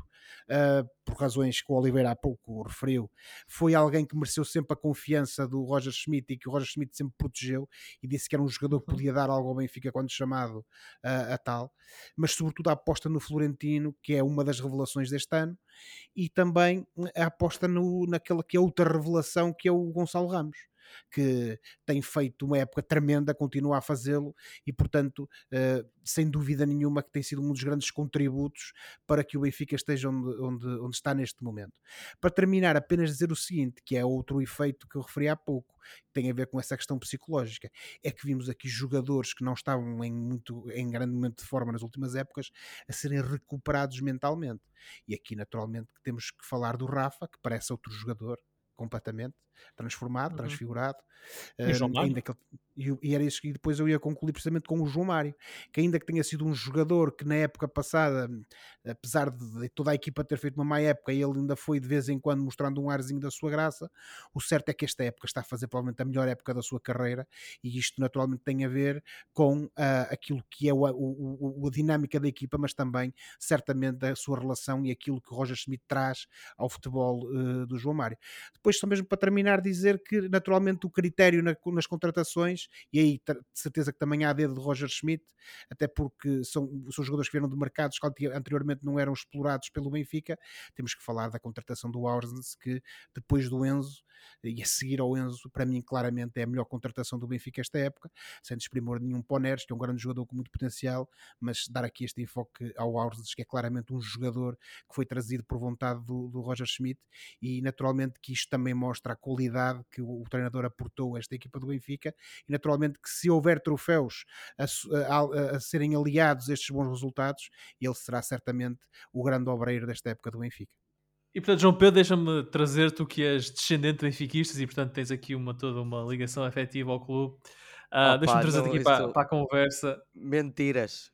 uh, por razões que o Oliveira há pouco referiu, foi alguém que mereceu sempre a confiança do Roger Schmidt e que o Roger Schmidt sempre protegeu e disse que era um jogador que uhum. podia dar algo ao Benfica quando chamado uh, a tal, mas sobretudo a aposta no Florentino, que é uma das revelações deste ano, e também a aposta no, naquela que é outra revelação que é o Gonçalo Ramos que tem feito uma época tremenda, continua a fazê-lo e, portanto, uh, sem dúvida nenhuma que tem sido um dos grandes contributos para que o Benfica esteja onde, onde, onde está neste momento. Para terminar, apenas dizer o seguinte, que é outro efeito que eu referi há pouco, que tem a ver com essa questão psicológica, é que vimos aqui jogadores que não estavam em, muito, em grande momento de forma nas últimas épocas a serem recuperados mentalmente. E aqui, naturalmente, temos que falar do Rafa, que parece outro jogador completamente transformado, uhum. transfigurado. Uh, ainda que, e, e, era isso que depois eu ia concluir precisamente com o João Mário, que ainda que tenha sido um jogador que na época passada, apesar de toda a equipa ter feito uma má época, ele ainda foi de vez em quando mostrando um arzinho da sua graça. O certo é que esta época está a fazer provavelmente a melhor época da sua carreira, e isto naturalmente tem a ver com uh, aquilo que é o, o, o, a dinâmica da equipa, mas também certamente a sua relação e aquilo que Roger Schmidt traz ao futebol uh, do João Mário. Depois, só mesmo para terminar, dizer que naturalmente o critério na, nas contratações e aí de certeza que também há dedo de Roger Schmidt, até porque são, são jogadores que vieram de mercados que anteriormente não eram explorados pelo Benfica. Temos que falar da contratação do Aursens, que depois do Enzo e a seguir ao Enzo, para mim, claramente é a melhor contratação do Benfica esta época, sem desprimor nenhum Poneres, que é um grande jogador com muito potencial, mas dar aqui este enfoque ao Aursens, que é claramente um jogador que foi trazido por vontade do, do Roger Schmidt, e naturalmente que isto também mostra a qualidade que o, o treinador aportou a esta equipa do Benfica, e naturalmente que se houver troféus a, a, a serem aliados a estes bons resultados, ele será certamente o grande obreiro desta época do Benfica. E portanto, João Pedro, deixa-me trazer tu que és descendente de benfiquistas e portanto tens aqui uma, toda uma ligação afetiva ao clube. Uh, deixa-me trazer aqui para, para, a conversa. Mentiras.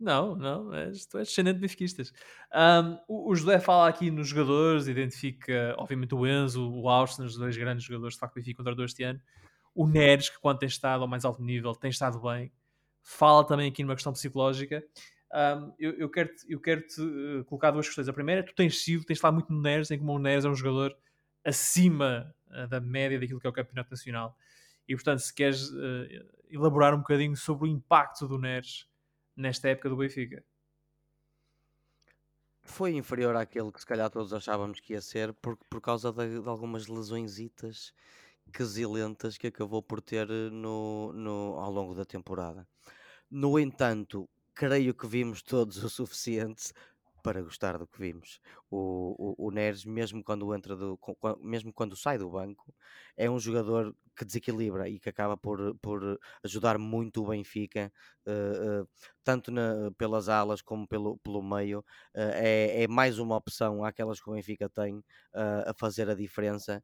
Não, não, és, tu és descendente de benfiquistas. Um, o, José fala aqui nos jogadores, identifica, obviamente, o Enzo, o Austin, os dois grandes jogadores de facto Benfica contra este ano. O Neres, que quando tem estado ao mais alto nível, tem estado bem. Fala também aqui numa questão psicológica um, eu, eu quero-te eu quero -te, uh, colocar duas questões. A primeira é tu tens sido, tens falado muito no Neres, em como o Neres é um jogador acima uh, da média daquilo que é o Campeonato Nacional. E portanto, se queres uh, elaborar um bocadinho sobre o impacto do Neres nesta época do Benfica. Foi inferior àquele que se calhar todos achávamos que ia ser por, por causa de, de algumas lesõesitas quesilentas que acabou por ter eh, no, no, ao longo da temporada. No entanto, creio que vimos todos o suficiente para gostar do que vimos. O, o, o Neres, mesmo quando entra do, mesmo quando sai do banco, é um jogador que desequilibra e que acaba por, por ajudar muito o Benfica, uh, uh, tanto na, pelas alas como pelo, pelo meio. Uh, é, é, mais uma opção àquelas que o Benfica tem a fazer a diferença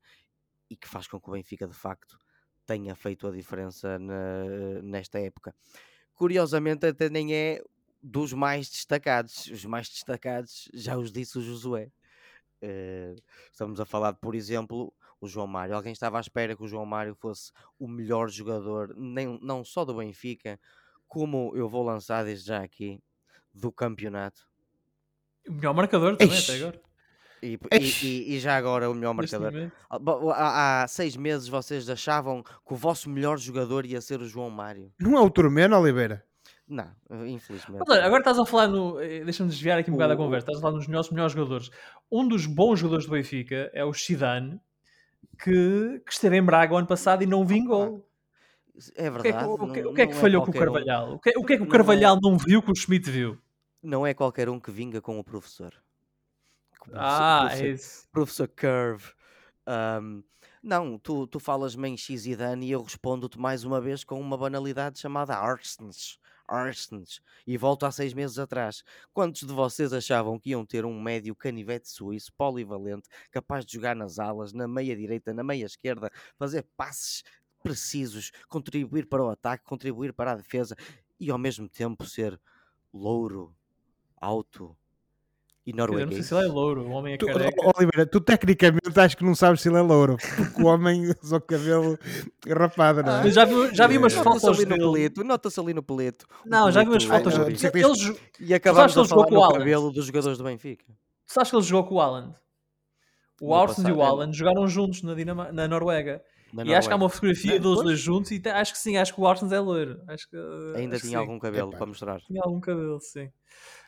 e que faz com que o Benfica de facto tenha feito a diferença na, nesta época. Curiosamente, até nem é dos mais destacados. Os mais destacados já os disse o Josué. Uh, estamos a falar, por exemplo, o João Mário. Alguém estava à espera que o João Mário fosse o melhor jogador, nem, não só do Benfica, como eu vou lançar desde já aqui, do campeonato. O melhor marcador também, Eish. até agora. E, e, e, já agora o melhor marcador. Ah, há, há, seis meses vocês achavam que o vosso melhor jogador ia ser o João Mário. Não é o Turmeno, Oliveira? Não, infelizmente. Mas, agora estás a falar no. Eh, deixa-me desviar aqui um o... bocado da conversa. Estás a falar nos melhores, melhores jogadores. Um dos bons jogadores do Benfica é o Zidane, que, que esteve em Braga o ano passado e não vingou. É verdade. O que é que, o que, é que falhou com o Carvalhal? Um. O, que, o que é que o Carvalhal não, é... não viu que o Schmidt viu? Não é qualquer um que vinga com o professor. ah, professor, é isso. Professor Curve. Um, não, tu, tu falas-me em X e Dani e eu respondo-te mais uma vez com uma banalidade chamada Arsens. Arsens. E volto há seis meses atrás. Quantos de vocês achavam que iam ter um médio canivete suíço, polivalente, capaz de jogar nas alas, na meia direita, na meia esquerda, fazer passes precisos, contribuir para o ataque, contribuir para a defesa e ao mesmo tempo ser louro, alto, e norueguês. Eu não sei se ele é louro, o homem é tu, Oliveira, tu tecnicamente acho que não sabes se ele é louro, porque o homem [LAUGHS] usa o cabelo rapado, não é? Ah, já, vi, já vi umas é. fotos ali no pelito, nota-se ali no pelito. Não, já vi umas fotos ah, dele. Eles, e acabamos de falar no cabelo dos jogadores do Benfica. Tu sabes que ele jogou com o Alan? O Arsene e o Alan jogaram juntos na, Dinam na Noruega. Na e acho que há uma fotografia dos dois juntos e acho que sim, acho que o Arsene é loiro. Acho que, Ainda acho tinha algum cabelo para mostrar. Tinha algum cabelo, sim.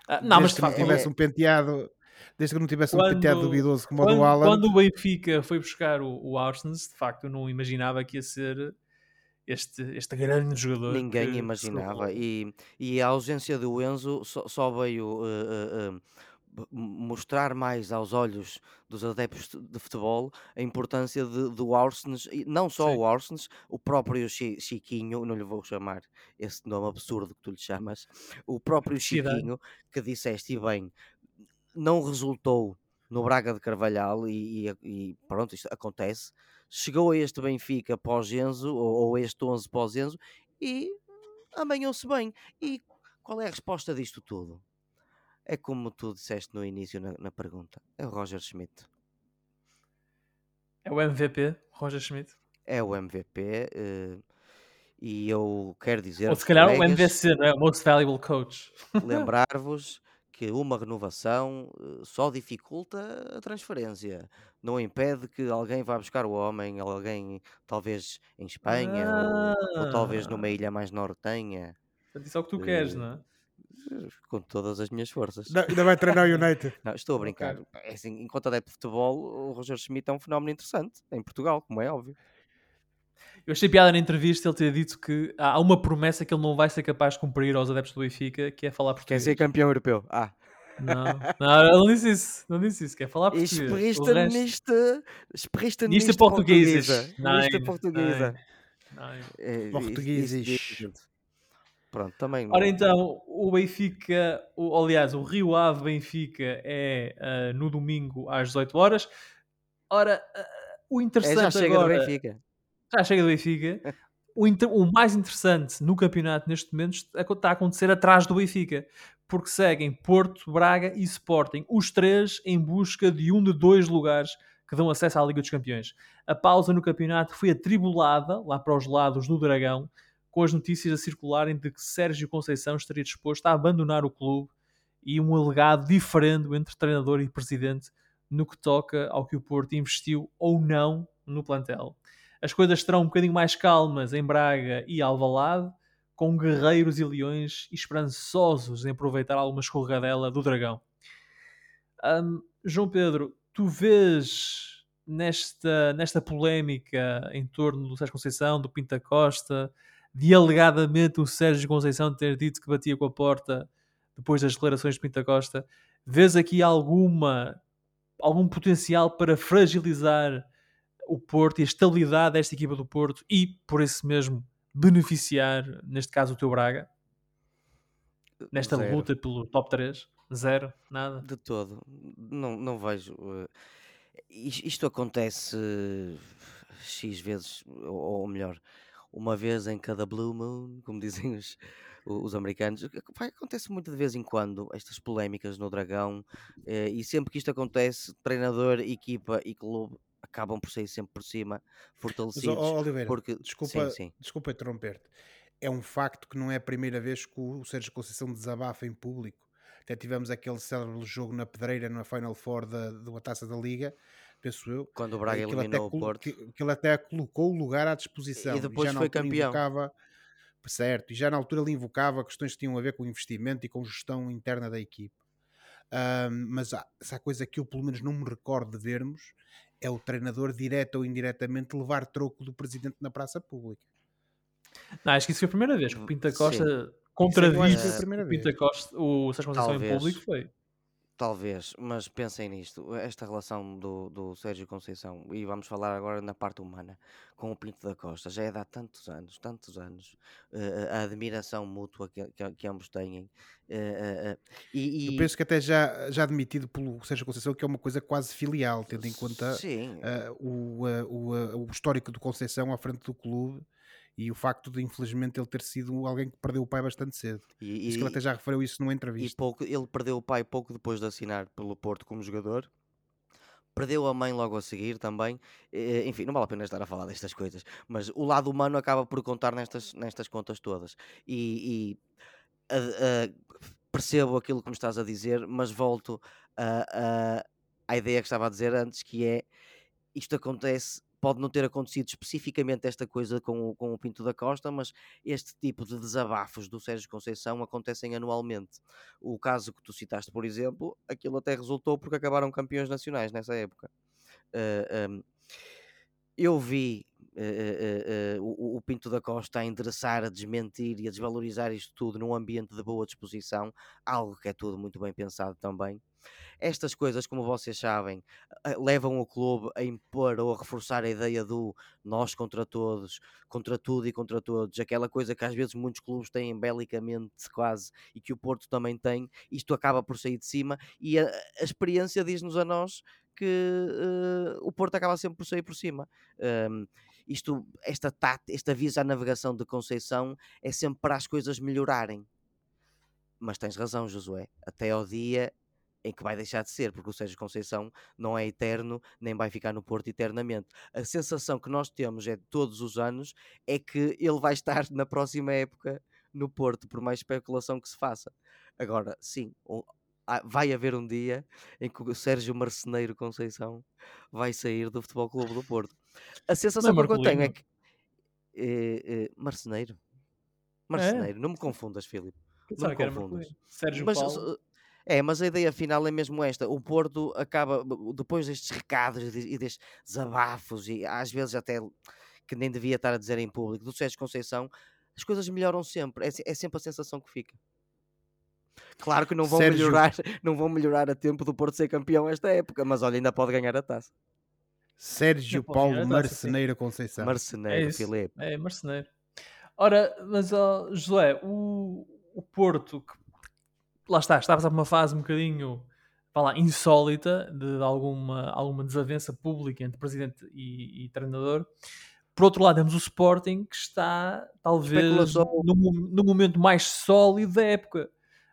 Ah, não, mas de facto, tivesse é... um penteado, desde que não tivesse quando, um penteado duvidoso como quando, o do Alan. Quando o Benfica foi buscar o, o Arsens, de facto, eu não imaginava que ia ser este, este grande jogador. Ninguém imaginava. E, e a ausência do Enzo só, só veio. Uh, uh, uh, mostrar mais aos olhos dos adeptos de futebol a importância de, do Arsens, não só Sim. o Arsens, o próprio Chiquinho, não lhe vou chamar esse nome absurdo que tu lhe chamas, o próprio [LAUGHS] Chiquinho, que disseste e bem, não resultou no Braga de Carvalhal e, e, e pronto, isto acontece. Chegou a este Benfica pós-Enzo, ou, ou este 11 pós-Enzo, e amanhou-se bem. E qual é a resposta disto tudo? É como tu disseste no início na, na pergunta: é o Roger Schmidt. É o MVP, Roger Schmidt? É o MVP. Uh, eh, e eu quero dizer. Ou se calhar colegas, o MVC, não é? Most Valuable Coach. [LAUGHS] Lembrar-vos que uma renovação uh, só dificulta a transferência. Não impede que alguém vá buscar o homem, alguém talvez em Espanha ah. ou, ou, talvez numa ah. ilha mais nortenha. Isso é o que tu uh, queres, não é? Com todas as minhas forças. Não, ainda vai treinar o [LAUGHS] United. Não, estou a brincar. Okay. É assim, enquanto adepto de futebol, o Roger Schmidt é um fenómeno interessante em Portugal, como é óbvio. Eu achei piada na entrevista ele ter dito que há uma promessa que ele não vai ser capaz de cumprir aos adeptos do Benfica, que é falar português. Quer ser campeão europeu. Ah. Não, não, ele não disse isso. Não disse isso. Quer falar português. Esperista resto... neste... Esperista neste portuguesa. Neste portuguesa. Portugueses. Pronto, também. Ora então, o Benfica, o, aliás, o Rio Ave Benfica é uh, no domingo às 18 horas. Ora, uh, o interessante é, já chega agora, do Benfica. Já chega do Benfica. o, inter, o, mais interessante no campeonato neste momento está a acontecer atrás do Benfica, porque seguem Porto, Braga e Sporting, os três em busca de um de dois lugares que dão acesso à Liga dos Campeões. A pausa no campeonato foi atribulada lá para os lados do Dragão com as notícias a circularem de que Sérgio Conceição estaria disposto a abandonar o clube e um alegado diferendo entre treinador e presidente no que toca ao que o Porto investiu ou não no plantel. as coisas estarão um bocadinho mais calmas em Braga e Alvalade, com guerreiros e leões esperançosos em aproveitar alguma escorregadela do dragão. Um, João Pedro, tu vês nesta, nesta polémica em torno do Sérgio Conceição, do Pinta Costa, de alegadamente o Sérgio Conceição ter dito que batia com a porta depois das declarações de Pinta Costa, vês aqui alguma algum potencial para fragilizar o Porto e a estabilidade desta equipa do Porto e, por isso mesmo, beneficiar, neste caso, o teu Braga? Nesta Zero. luta pelo top 3? Zero? Nada? De todo. Não, não vejo. eh, is- Isto acontece eh, X vezes, ou ou melhor, uma vez em cada Blue Moon, como [LAUGHS] dizem os, os americanos. Vai, acontece muito de vez em quando estas polémicas no Dragão, eh, e sempre que isto acontece, treinador, equipa e clube acabam por sair sempre por cima, Mas, fortalecidos. ó, Oliveira, porque, desculpa, sim, sim. desculpa interromper-te. É um facto que não é a primeira vez que o Sérgio Conceição desabafa em público. Até tivemos aquele célebre jogo na pedreira na Final Four da, da Taça da Liga, penso eu. Quando o Braga ele, até, eliminou o Porto. que, que ele até colocou o lugar à disposição. E depois já na foi altura campeão. Invocava, certo, e já na altura ele invocava questões que tinham a ver com investimento e com gestão interna da equipe. Ahm, mas há, se há coisa que eu pelo menos não me recordo de vermos é o treinador, direto ou indiretamente, levar troco do presidente na praça pública. Não, acho que isso foi a primeira vez que o Pinta Sim. Costa Isso é que eu acho que contradisse foi a primeira o vez. Pinta Costa, o Sérgio Conceição em público foi. Talvez, mas pensem nisto, esta relação do, do Sérgio Conceição, e vamos falar agora na parte humana, com o Pinto da Costa, já é de há tantos anos, tantos anos, eh, a admiração mútua que, que, que ambos têm. eh, eh, eh, e, Eu e- penso que até já, já admitido pelo Sérgio Conceição que é uma coisa quase filial, tendo em conta o, o, o histórico do Conceição à frente do clube e o facto de, infelizmente, ele ter sido alguém que perdeu o pai bastante cedo. e, Diz que ele até já referiu isso numa e entrevista. pouco, ele perdeu o pai pouco depois de assinar pelo Porto como jogador. Perdeu a mãe logo a seguir também. Enfim, não vale a pena estar a falar destas coisas. Mas o lado humano acaba por contar nestas, nestas contas todas. E, e, a- a- percebo aquilo que me estás a dizer, mas volto a- a- à ideia que estava a dizer antes, que é isto acontece, pode não ter acontecido especificamente esta coisa com o, com o Pinto da Costa, mas este tipo de desabafos do Sérgio Conceição acontecem anualmente. O caso que tu citaste, por exemplo, aquilo até resultou porque acabaram campeões nacionais nessa época. Ah, um, eu vi eh, eh, o, Pinto da Costa a endereçar, a desmentir e a desvalorizar isto tudo num ambiente de boa disposição, algo que é tudo muito bem pensado também. Estas coisas, como vocês sabem, levam o clube a impor ou a reforçar a ideia do nós contra todos, contra tudo e contra todos, aquela coisa que às vezes muitos clubes têm belicamente quase e que o Porto também tem. Isto acaba por sair de cima e a, a experiência diz-nos a nós que o Porto acaba sempre por sair por cima. Isto, esta, tat, esta visa à navegação de Conceição é sempre para as coisas melhorarem. Mas tens razão, Josué. Até ao dia em que vai deixar de ser, porque o Sérgio Conceição não é eterno, nem vai ficar no Porto eternamente. A sensação que nós temos é todos os anos é que ele vai estar na próxima época no Porto, por mais especulação que se faça. Agora, sim, vai haver um dia em que o Sérgio Marceneiro Conceição vai sair do Futebol Clube do Porto. A sensação que eu tenho é que. eh, eh, marceneiro? Marceneiro, não me confundas, Filipe. Não me confundas. Sérgio Mas, Paulo. uh, é, mas a ideia final é mesmo esta. O Porto acaba, depois destes recados e de- destes desabafos, e às vezes até que nem devia estar a dizer em público, do Sérgio Conceição, as coisas melhoram sempre. É, é sempre a sensação que fica. Claro que não vão, Sérgio- melhorar, [LAUGHS] não vão melhorar a tempo do Porto ser campeão esta época, mas olha, ainda pode ganhar a taça. Sérgio Paulo sim. Marceneiro Conceição. Marceneiro, É. Filipe. É, marceneiro. Ora, mas ó, Josué, o, o Porto, que, lá está, estava a uma fase um bocadinho, vá lá, insólita de alguma, alguma desavença pública entre presidente e, e treinador. Por outro lado, temos o Sporting, que está talvez no, no momento mais sólido da época,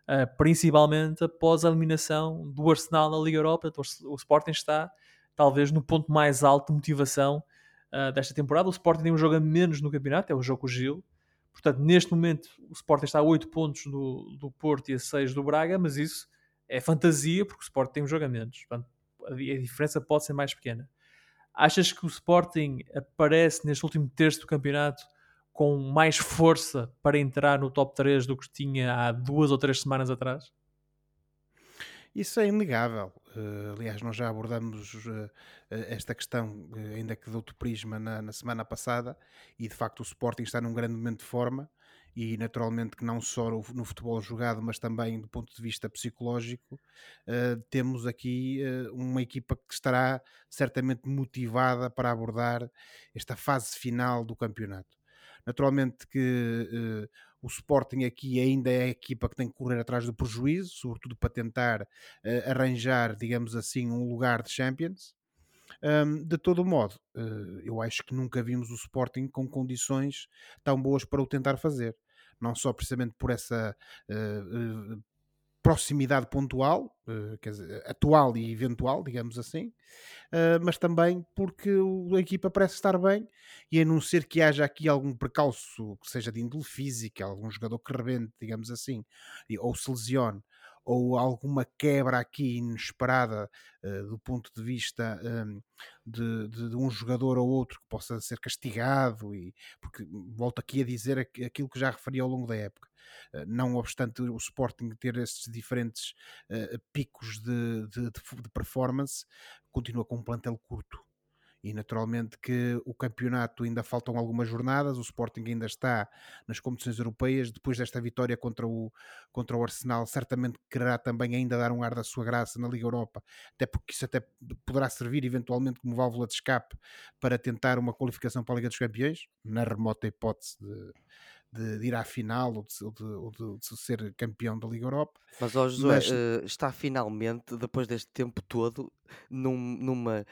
ah, principalmente após a eliminação do Arsenal na Liga Europa. Então, o o Sporting está talvez no ponto mais alto de motivação ah, desta temporada. O Sporting tem um jogo a menos no campeonato, é o jogo com o Gil. Portanto, neste momento, o Sporting está a 8 pontos do, do Porto e a 6 do Braga, mas isso é fantasia, porque o Sporting tem um jogo a menos. Portanto, a, a diferença pode ser mais pequena. Achas que o Sporting aparece neste último terço do campeonato com mais força para entrar no top 3 do que tinha há duas ou três semanas atrás? Isso é inegável. Uh, aliás, nós já abordamos uh, esta questão, uh, ainda que de outro prisma, na, na, semana passada, e de facto o Sporting está num grande momento de forma, e naturalmente que não só no, no futebol jogado, mas também do ponto de vista psicológico, temos aqui uma equipa que estará certamente motivada para abordar esta fase final do campeonato. Naturalmente que o Sporting aqui ainda é a equipa que tem que correr atrás do prejuízo, sobretudo para tentar uh, arranjar, digamos assim, um lugar de Champions. Um, de todo modo, uh, eu acho que nunca vimos o Sporting com condições tão boas para o tentar fazer. Não só precisamente por essa uh, proximidade pontual, quer dizer, atual e eventual, digamos assim, uh, mas também porque a equipa parece estar bem e a não ser que haja aqui algum precalço que seja de índole física, algum jogador que rebente, digamos assim, ou se lesione, ou alguma quebra aqui inesperada uh, do ponto de vista um, de, de, de, um jogador ou outro que possa ser castigado, e porque volto aqui a dizer aquilo que já referi ao longo da época. Uh, não obstante o Sporting ter esses diferentes uh, picos de, de, de performance, continua com um plantel curto. E naturalmente que o campeonato ainda faltam algumas jornadas, o Sporting ainda está nas competições europeias, depois desta vitória contra o, contra o Arsenal, certamente quererá também ainda dar um ar da sua graça na Liga Europa, até porque isso até poderá servir eventualmente como válvula de escape para tentar uma qualificação para a Liga dos Campeões, na remota hipótese de, de, de ir à final ou de, ou de, de, ser campeão da Liga Europa. Mas, ó Josué, Mas... Uh, está finalmente, depois deste tempo todo, num, numa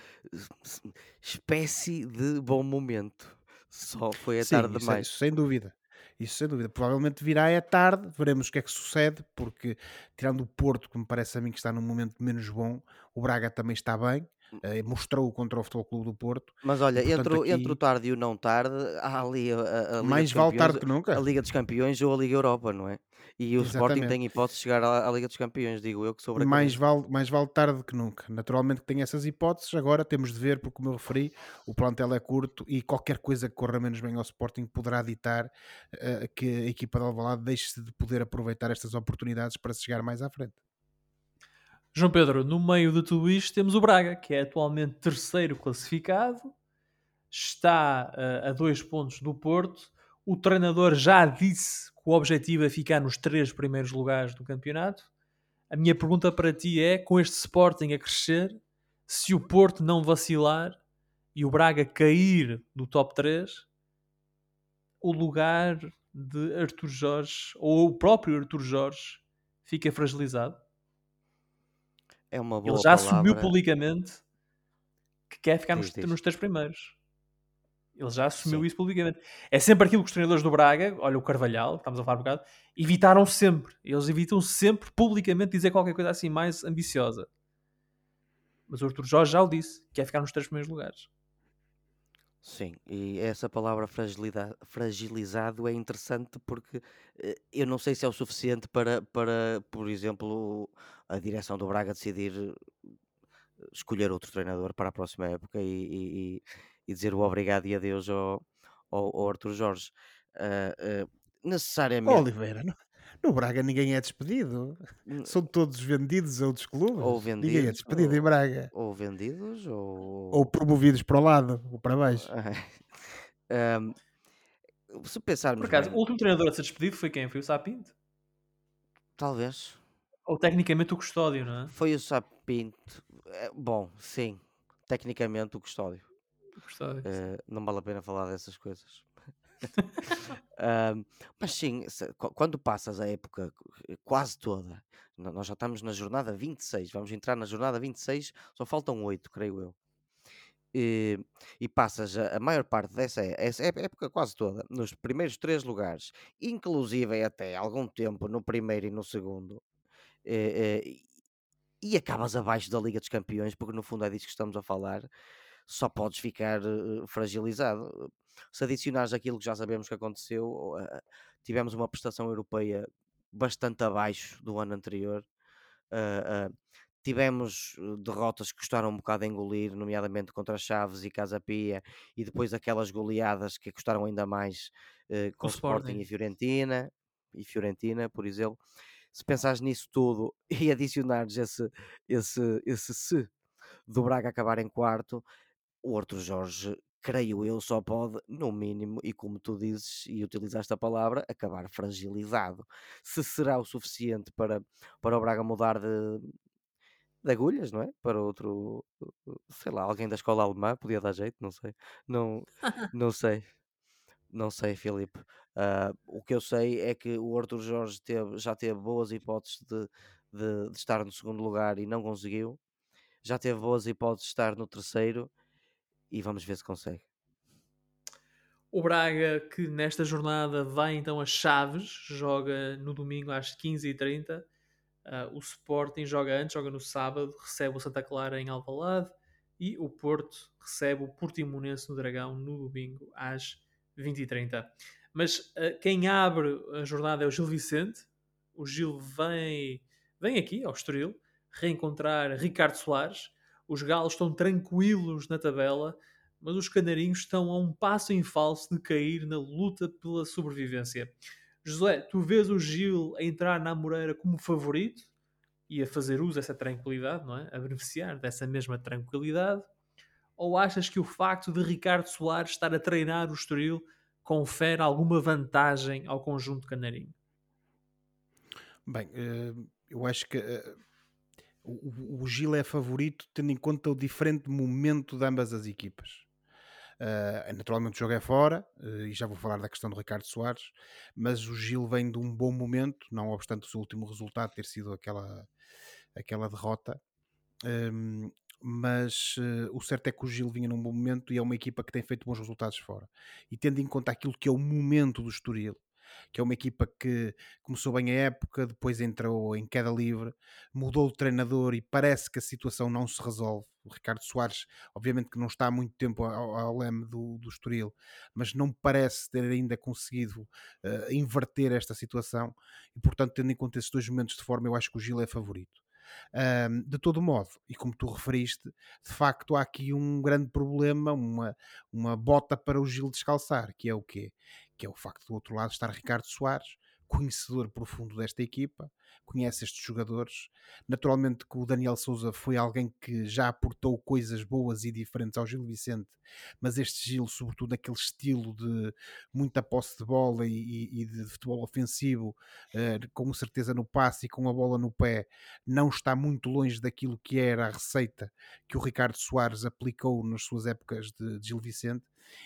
espécie de bom momento. Só foi a Sim, tarde é, demais. É, sem dúvida. Isso sem dúvida. Provavelmente virá é tarde, veremos o que é que sucede, porque tirando o Porto, que me parece a mim que está num momento menos bom, o Braga também está bem. Uh, mostrou contra o Futebol Clube do Porto. Mas olha, e, portanto, entre, aqui... entre o tarde e o não tarde, há ali a, a, a Mais vale tarde que nunca. A Liga dos Campeões ou a Liga Europa, não é? E o. Sporting tem hipótese de chegar à, à, Liga dos Campeões, digo eu, que sobre mais vale, mais vale tarde que nunca. Naturalmente que tem essas hipóteses, agora temos de ver, porque como eu referi, o plantel é curto e qualquer coisa que corra menos bem ao Sporting poderá ditar uh, que a equipa de Alvalade deixe de poder aproveitar estas oportunidades para se chegar mais à frente. João Pedro, no meio de tudo isto temos o Braga, que é atualmente terceiro classificado, está uh, a dois pontos do Porto. O treinador já disse que o objetivo é ficar nos três primeiros lugares do campeonato. A minha pergunta para ti é: com este Sporting a crescer, se o Porto não vacilar e o Braga cair do top 3, o lugar de Artur Jorge ou o próprio Artur Jorge fica fragilizado? É uma boa Ele já palavra. assumiu publicamente que quer ficar nos, nos três primeiros. Ele já assumiu Sim. isso publicamente. É sempre aquilo que os treinadores do Braga, olha o Carvalhal, estamos a falar um bocado, evitaram sempre. Eles evitam sempre publicamente dizer qualquer coisa assim mais ambiciosa. Mas o Arthur Jorge já o disse, quer ficar nos três primeiros lugares. Sim, e essa palavra fragilizado é interessante porque eh, eu não sei se é o suficiente para, para, por exemplo, a direção do Braga decidir eh, escolher outro treinador para a próxima época e, e, e dizer o obrigado e adeus ao, ao, ao Arthur Jorge. Uh, uh, necessariamente. Oliveira, não, no Braga ninguém é despedido. [LAUGHS] São todos vendidos a outros clubes. Ou vendidos. Ninguém é despedido ou, em Braga. Ou vendidos ou... ou promovidos para o lado ou para baixo. [LAUGHS] um, se pensarmos. Por acaso, bem... o último treinador a ser despedido foi quem? Foi o Sapinto? Talvez. Ou tecnicamente o Custódio, não é? Foi o Sapinto. É, bom, sim. Tecnicamente o Custódio. O Custódio. Uh, não vale a pena falar dessas coisas. [LAUGHS] mas sim, se- quando passas a época eh, quase toda, nós já estamos na jornada 26, vamos entrar na jornada 26, só faltam 8, creio eu. E, e passas a, a maior parte dessa é- essa época quase toda nos primeiros três lugares, inclusive até algum tempo no primeiro e no segundo, eh, eh, e acabas abaixo da Liga dos Campeões, porque no fundo é disso que estamos a falar, só podes ficar eh, fragilizado se adicionares aquilo que já sabemos que aconteceu, tivemos uma prestação europeia bastante abaixo do ano anterior. Tivemos eh, derrotas que custaram um bocado a engolir, nomeadamente contra Chaves e Casa Pia, e depois aquelas goleadas que custaram ainda mais eh, com O Sporting Sporting. e Fiorentina, e Fiorentina, por exemplo. Se pensares nisso tudo [LAUGHS] e adicionares esse, esse, esse se do Braga acabar em quarto, o Arthur Jorge, creio eu, só pode, no mínimo, e como tu dizes e utilizaste a palavra, acabar fragilizado. Se será o suficiente para, para o Braga mudar de, de agulhas, não é? Para outro, sei lá, alguém da escola alemã podia dar jeito, não sei. Não, [LAUGHS] não sei. Não sei, Filipe. Ah, o que eu sei é que o Arthur Jorge teve- já teve boas hipóteses de, de- de estar no segundo lugar e não conseguiu. Já teve boas hipóteses de estar no terceiro e vamos ver se consegue. O Braga, que nesta jornada vai então a Chaves, joga no domingo às 15h30. Ah, o Sporting joga antes, joga no sábado, recebe o Santa Clara em Alvalade. E o Porto recebe o Portimonense no Dragão no domingo às 20h30. Mas ah, quem abre a jornada é o Gil Vicente. O Gil vem, vem aqui ao Estoril reencontrar Ricardo Soares. Os galos estão tranquilos na tabela mas os canarinhos estão a um passo em falso de cair na luta pela sobrevivência. José, tu vês o Gil a entrar na Moreira como favorito e a fazer uso dessa tranquilidade, não é? A beneficiar dessa mesma tranquilidade? Ou achas que o facto de Ricardo Soares estar a treinar o Estoril confere alguma vantagem ao conjunto canarinho? Bem, eh, eu acho que eh, o, Gil é favorito tendo em conta o diferente momento de ambas as equipas. Uh, naturalmente o jogo é fora, uh, e já vou falar da questão do Ricardo Soares, mas o Gil vem de um bom momento, não obstante o seu último resultado ter sido aquela, aquela derrota. Um, mas uh, o certo é que o Gil vinha num bom momento e é uma equipa que tem feito bons resultados fora. E tendo em conta aquilo que é o momento do Estoril, que é uma equipa que começou bem a época, depois entrou em queda livre, mudou de treinador e parece que a situação não se resolve. O Ricardo Soares, obviamente que não está há muito tempo ao, ao leme do, do Estoril, mas não parece ter ainda conseguido uh, inverter esta situação e, portanto, tendo em conta esses dois momentos de forma, eu acho que o Gil é favorito. Um, de todo modo, e como tu referiste, de facto há aqui um grande problema, uma, uma bota para o Gil descalçar, que é o quê? Que é o facto do outro lado estar Ricardo Soares, conhecedor profundo desta equipa, conhece estes jogadores. Naturalmente que o Daniel Souza foi alguém que já aportou coisas boas e diferentes ao Gil Vicente, mas este Gil, sobretudo naquele estilo de muita posse de bola e, e de futebol ofensivo, uh, com certeza no passe e com a bola no pé, não está muito longe daquilo que era a receita que o Ricardo Soares aplicou nas suas épocas de, de Gil Vicente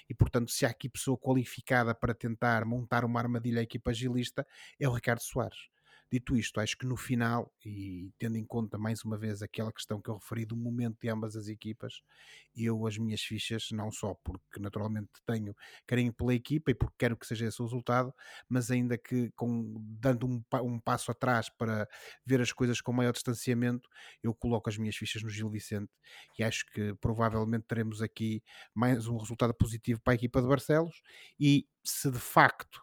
e portanto se há aqui pessoa qualificada para tentar montar uma armadilha à equipa gilista é o Ricardo Soares. Dito isto, acho que no final, e tendo em conta mais uma vez aquela questão que eu referi do momento de ambas as equipas, eu as minhas fichas, não só porque naturalmente tenho carinho pela equipa e porque quero que seja esse o resultado, mas ainda que com, dando um, um passo atrás para ver as coisas com maior distanciamento, eu coloco as minhas fichas no Gil Vicente e acho que provavelmente teremos aqui mais um resultado positivo para a equipa de Barcelos e se de facto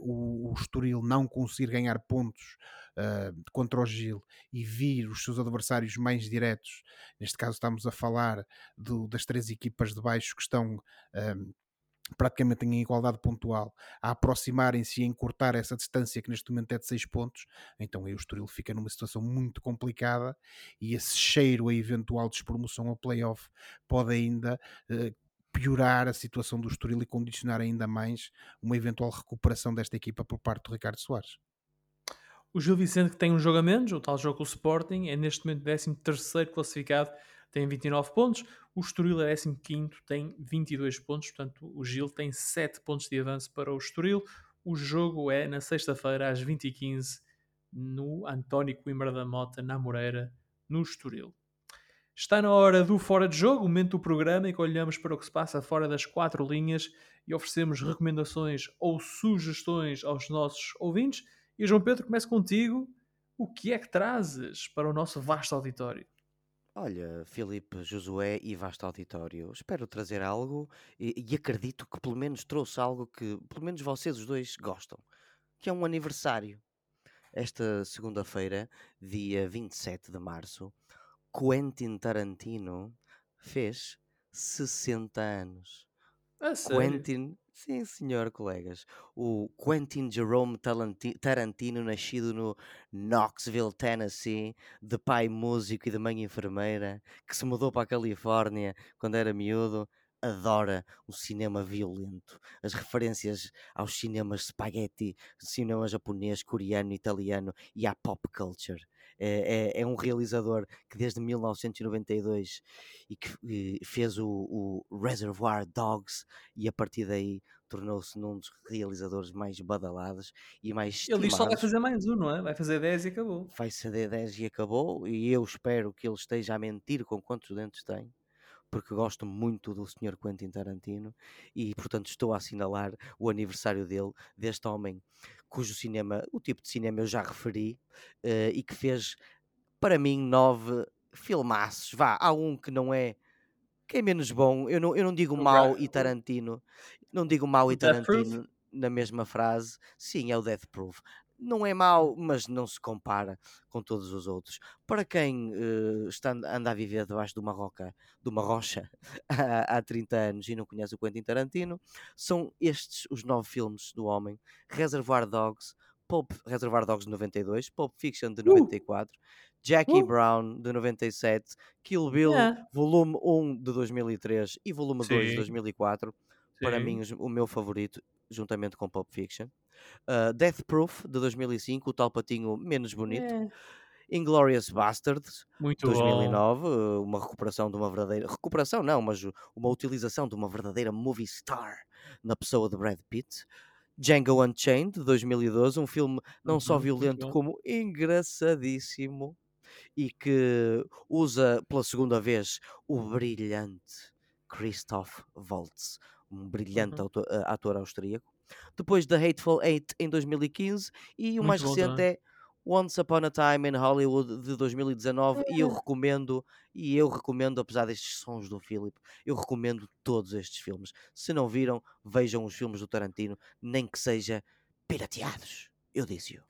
o, o Estoril não conseguir ganhar pontos uh, contra o Gil e vir os seus adversários mais diretos, neste caso estamos a falar do, das três equipas de baixo que estão um, praticamente em igualdade pontual, a aproximarem-se e encurtar essa distância que neste momento é de 6 pontos, então aí o Estoril fica numa situação muito complicada e esse cheiro a eventual despromoção ao playoff pode ainda uh, piorar a situação do Estoril e condicionar ainda mais uma eventual recuperação desta equipa por parte do Ricardo Soares. O Gil Vicente que tem um jogo a menos, o tal jogo com o Sporting, é neste momento 13 classificado, tem 29 pontos. O Estoril é 15 tem 22 pontos, portanto o Gil tem 7 pontos de avanço para o Estoril. O jogo é na sexta-feira às 20h15 no António Coimbra da Mota, na Moreira, no Estoril. Está na hora do Fora de Jogo, momento do programa em que olhamos para o que se passa fora das quatro linhas e oferecemos recomendações ou sugestões aos nossos ouvintes. E João Pedro, começo contigo. O que é que trazes para o nosso vasto auditório? Olha, Filipe, Josué e vasto auditório, espero trazer algo e, e acredito que pelo menos trouxe algo que pelo menos vocês os dois gostam, que é um aniversário. Esta segunda-feira, dia 27 de março, Quentin Tarantino fez 60 anos. A sério? Quentin, sim senhor, colegas. O Quentin Jerome Tarantino, nascido no Knoxville, Tennessee, de pai músico e de mãe enfermeira, que se mudou para a Califórnia quando era miúdo, adora o cinema violento. As referências aos cinemas spaghetti, cinema japonês, coreano, italiano e à pop culture. É, é, é um realizador que desde 1992 e que eh, fez o, o Reservoir Dogs e a partir daí tornou-se num dos realizadores mais badalados e mais Ele diz que só vai fazer mais um, não é? Vai fazer 10 e acabou. Vai ser 10 e acabou e eu espero que ele esteja a mentir com quantos dentes tem porque gosto muito do Sr. Quentin Tarantino e, portanto, estou a assinalar o aniversário dele, deste homem cujo cinema, o tipo de cinema eu já referi eh, e que fez, para mim, nove filmaços. Vá, há um que não é, que é menos bom. Eu não, eu não digo O mau Gra- e Tarantino, não digo mau o e? Tarantino na mesma frase. Sim, é o Death Proof. Não é mau, mas não se compara com todos os outros. Para quem eh, está, anda a viver debaixo de uma roca, de uma rocha [LAUGHS] há, há 30 anos e não conhece o Quentin Tarantino, são estes os nove filmes do homem: Reservoir Dogs, Pulp, Reservoir Dogs de 92, Pulp Fiction de Uh! 94, Jackie Uh! Brown de 97, Kill Bill Yeah. volume 1 de 2003 e volume 2 de Sim. 2004. Para Sim. mim, os- o meu favorito, juntamente com Pulp Fiction. Uh, Death Proof de 2005, o tal patinho menos bonito. É. Inglorious Bastards, Muito bom. 2009, uh, uma recuperação de uma verdadeira. Recuperação não, mas uh, uma utilização de uma verdadeira movie star na pessoa de Brad Pitt. Django Unchained, de 2012, um filme não só Uhum, violento bom. como engraçadíssimo e que usa pela segunda vez o brilhante Christoph Waltz, um brilhante Uhum. uh, ator austríaco. Depois The Hateful Eight em 2015 e o mais Muito bom recente também. é Once Upon a Time in Hollywood de 2019 e eu É. recomendo e eu recomendo apesar destes sons do Philip eu recomendo todos estes filmes se não viram vejam os filmes do Tarantino nem que seja pirateados eu disse-o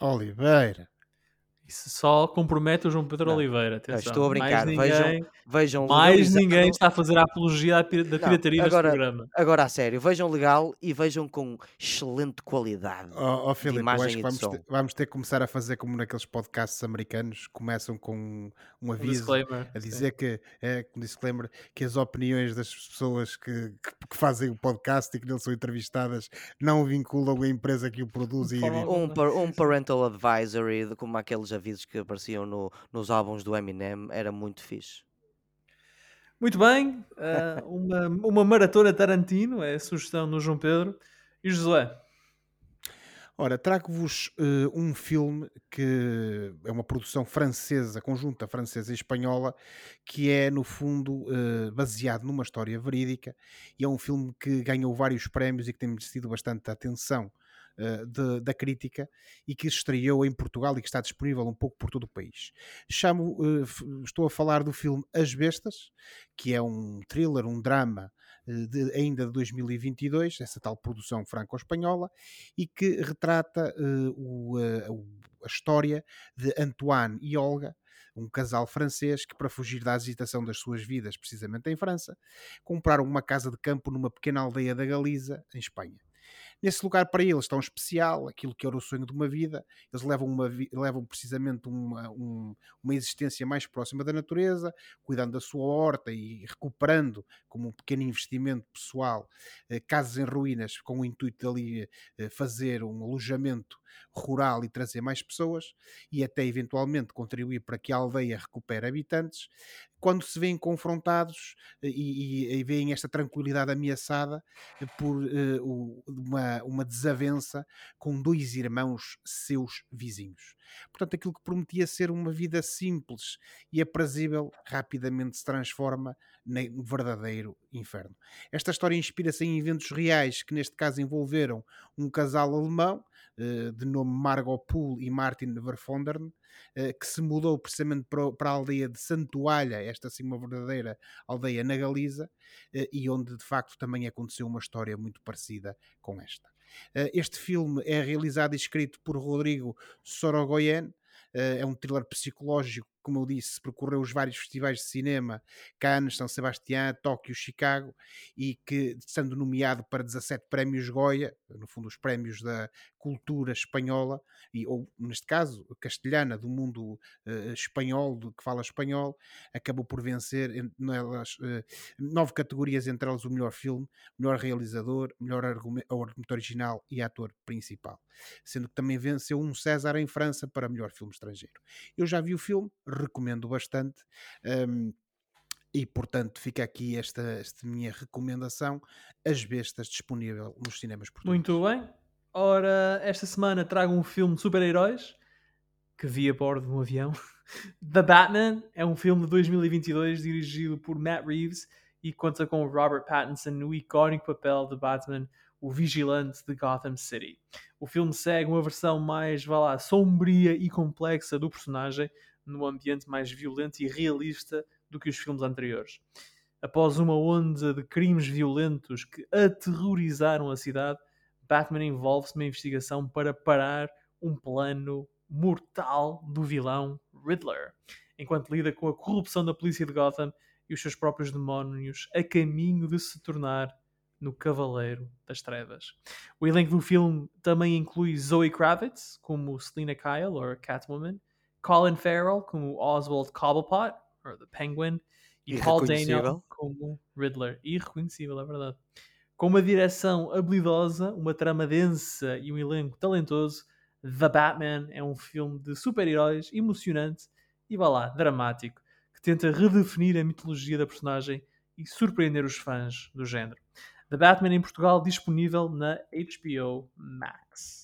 Oliveira. Isso só compromete o João Pedro Não, Oliveira. não, Atenção. estou a brincar Mais vejam ninguém, vejam mais ninguém está a fazer a apologia da pira- da Não, pirataria neste agora- programa. agora a sério vejam legal e vejam com excelente qualidade Ó ó, Filipe, eu imagem acho que vamos ter, vamos ter que começar a fazer como naqueles podcasts americanos, começam com um Um aviso disclaimer. a sim. dizer que, é, um disclaimer, que as opiniões das pessoas que, que- que fazem o podcast e que nele são entrevistadas não vinculam a empresa que o produz e um, um Sim, sim. parental advisory de como aqueles avisos que apareciam no- nos álbuns do Eminem era muito fixe Muito bem. ah, uma, uma maratona Tarantino é a sugestão do João Pedro. E Josué? Ora, trago-vos eh, um filme que é uma produção francesa, conjunta francesa e espanhola, que é, no fundo, eh, baseado numa história verídica e é um filme que ganhou vários prémios e que tem merecido bastante atenção eh, de- da crítica e que estreou em Portugal e que está disponível um pouco por todo o país. Chamo, eh, estou a falar do filme As Bestas, que é um thriller, um drama eh, de- ainda de 2022, essa tal produção franco-espanhola, e que retrata o- a história de Antoine e Olga, um casal francês que, para fugir da agitação das suas vidas, precisamente em França, compraram uma casa de campo numa pequena aldeia da Galiza, em Espanha. Nesse lugar para eles tão especial, aquilo que era o sonho de uma vida, eles levam, uma levam precisamente uma, um- uma existência mais próxima da natureza, cuidando da sua horta e recuperando, como um pequeno investimento pessoal, eh, casas em ruínas com o intuito de ali eh, fazer um alojamento rural e trazer mais pessoas e até eventualmente contribuir para que a aldeia recupere habitantes, quando se veem confrontados eh, e, e, e veem esta tranquilidade ameaçada eh, por o- uma, uma desavença com dois irmãos seus vizinhos. Portanto, aquilo que prometia ser uma vida simples e aprazível rapidamente se transforma num verdadeiro inferno. Esta história inspira-se em eventos reais que, neste caso, envolveram um casal alemão de nome Margot Pool e Martin Verfondern, eh, que se mudou precisamente para, a aldeia de Santoalha, esta sim uma verdadeira aldeia na Galiza, eh, e onde de facto também aconteceu uma história muito parecida com esta. Eh, Este filme é realizado e escrito por Rodrigo Sorogoyen, eh, é um thriller psicológico como eu disse, percorreu os vários festivais de cinema, Cannes, São Sebastião, Tóquio, Chicago, e que, estando nomeado para 17 prémios Goya, no fundo os prémios da cultura espanhola, e, ou neste caso, castelhana, do mundo uh, espanhol, do que fala espanhol, acabou por vencer nelas, uh, nove categorias, entre elas o melhor filme, melhor realizador, melhor argumento original e ator principal. Sendo que também venceu um César em França para melhor filme estrangeiro. Eu já vi o filme, recomendo bastante. Um, e portanto fica aqui esta, esta minha recomendação, As Bestas, disponível nos cinemas portugueses. Muito bem. Ora, esta semana trago um filme de super-heróis que vi a bordo de um avião. [LAUGHS] The Batman é um filme de 2022 dirigido por Matt Reeves e conta com Robert Pattinson no icónico papel de Batman, o vigilante de Gotham City. O filme segue uma versão mais, vá lá, sombria e complexa do personagem, num ambiente mais violento e realista do que os filmes anteriores. Após uma onda de crimes violentos que aterrorizaram a cidade, Batman envolve-se numa investigação para parar um plano mortal do vilão Riddler, enquanto lida com a corrupção da polícia de Gotham e os seus próprios demónios a caminho de se tornar no Cavaleiro das Trevas. O elenco do filme também inclui Zoe Kravitz como Selina Kyle, ou Catwoman, Colin Farrell como Oswald Cobblepot, ou The Penguin, e Paul Daniel como Riddler. Irreconhecível, é verdade. Com uma direção habilidosa, uma trama densa e um elenco talentoso, The Batman é um filme de super-heróis emocionante e, vá lá, dramático, que tenta redefinir a mitologia da personagem e surpreender os fãs do género. The Batman em Portugal disponível na HBO Max.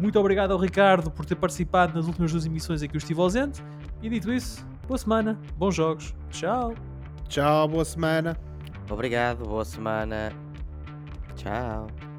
Muito obrigado ao Ricardo por ter participado nas últimas duas emissões em que eu estive ausente. E dito isso, boa semana, bons jogos. Tchau. Tchau, boa semana. Obrigado, boa semana. Tchau.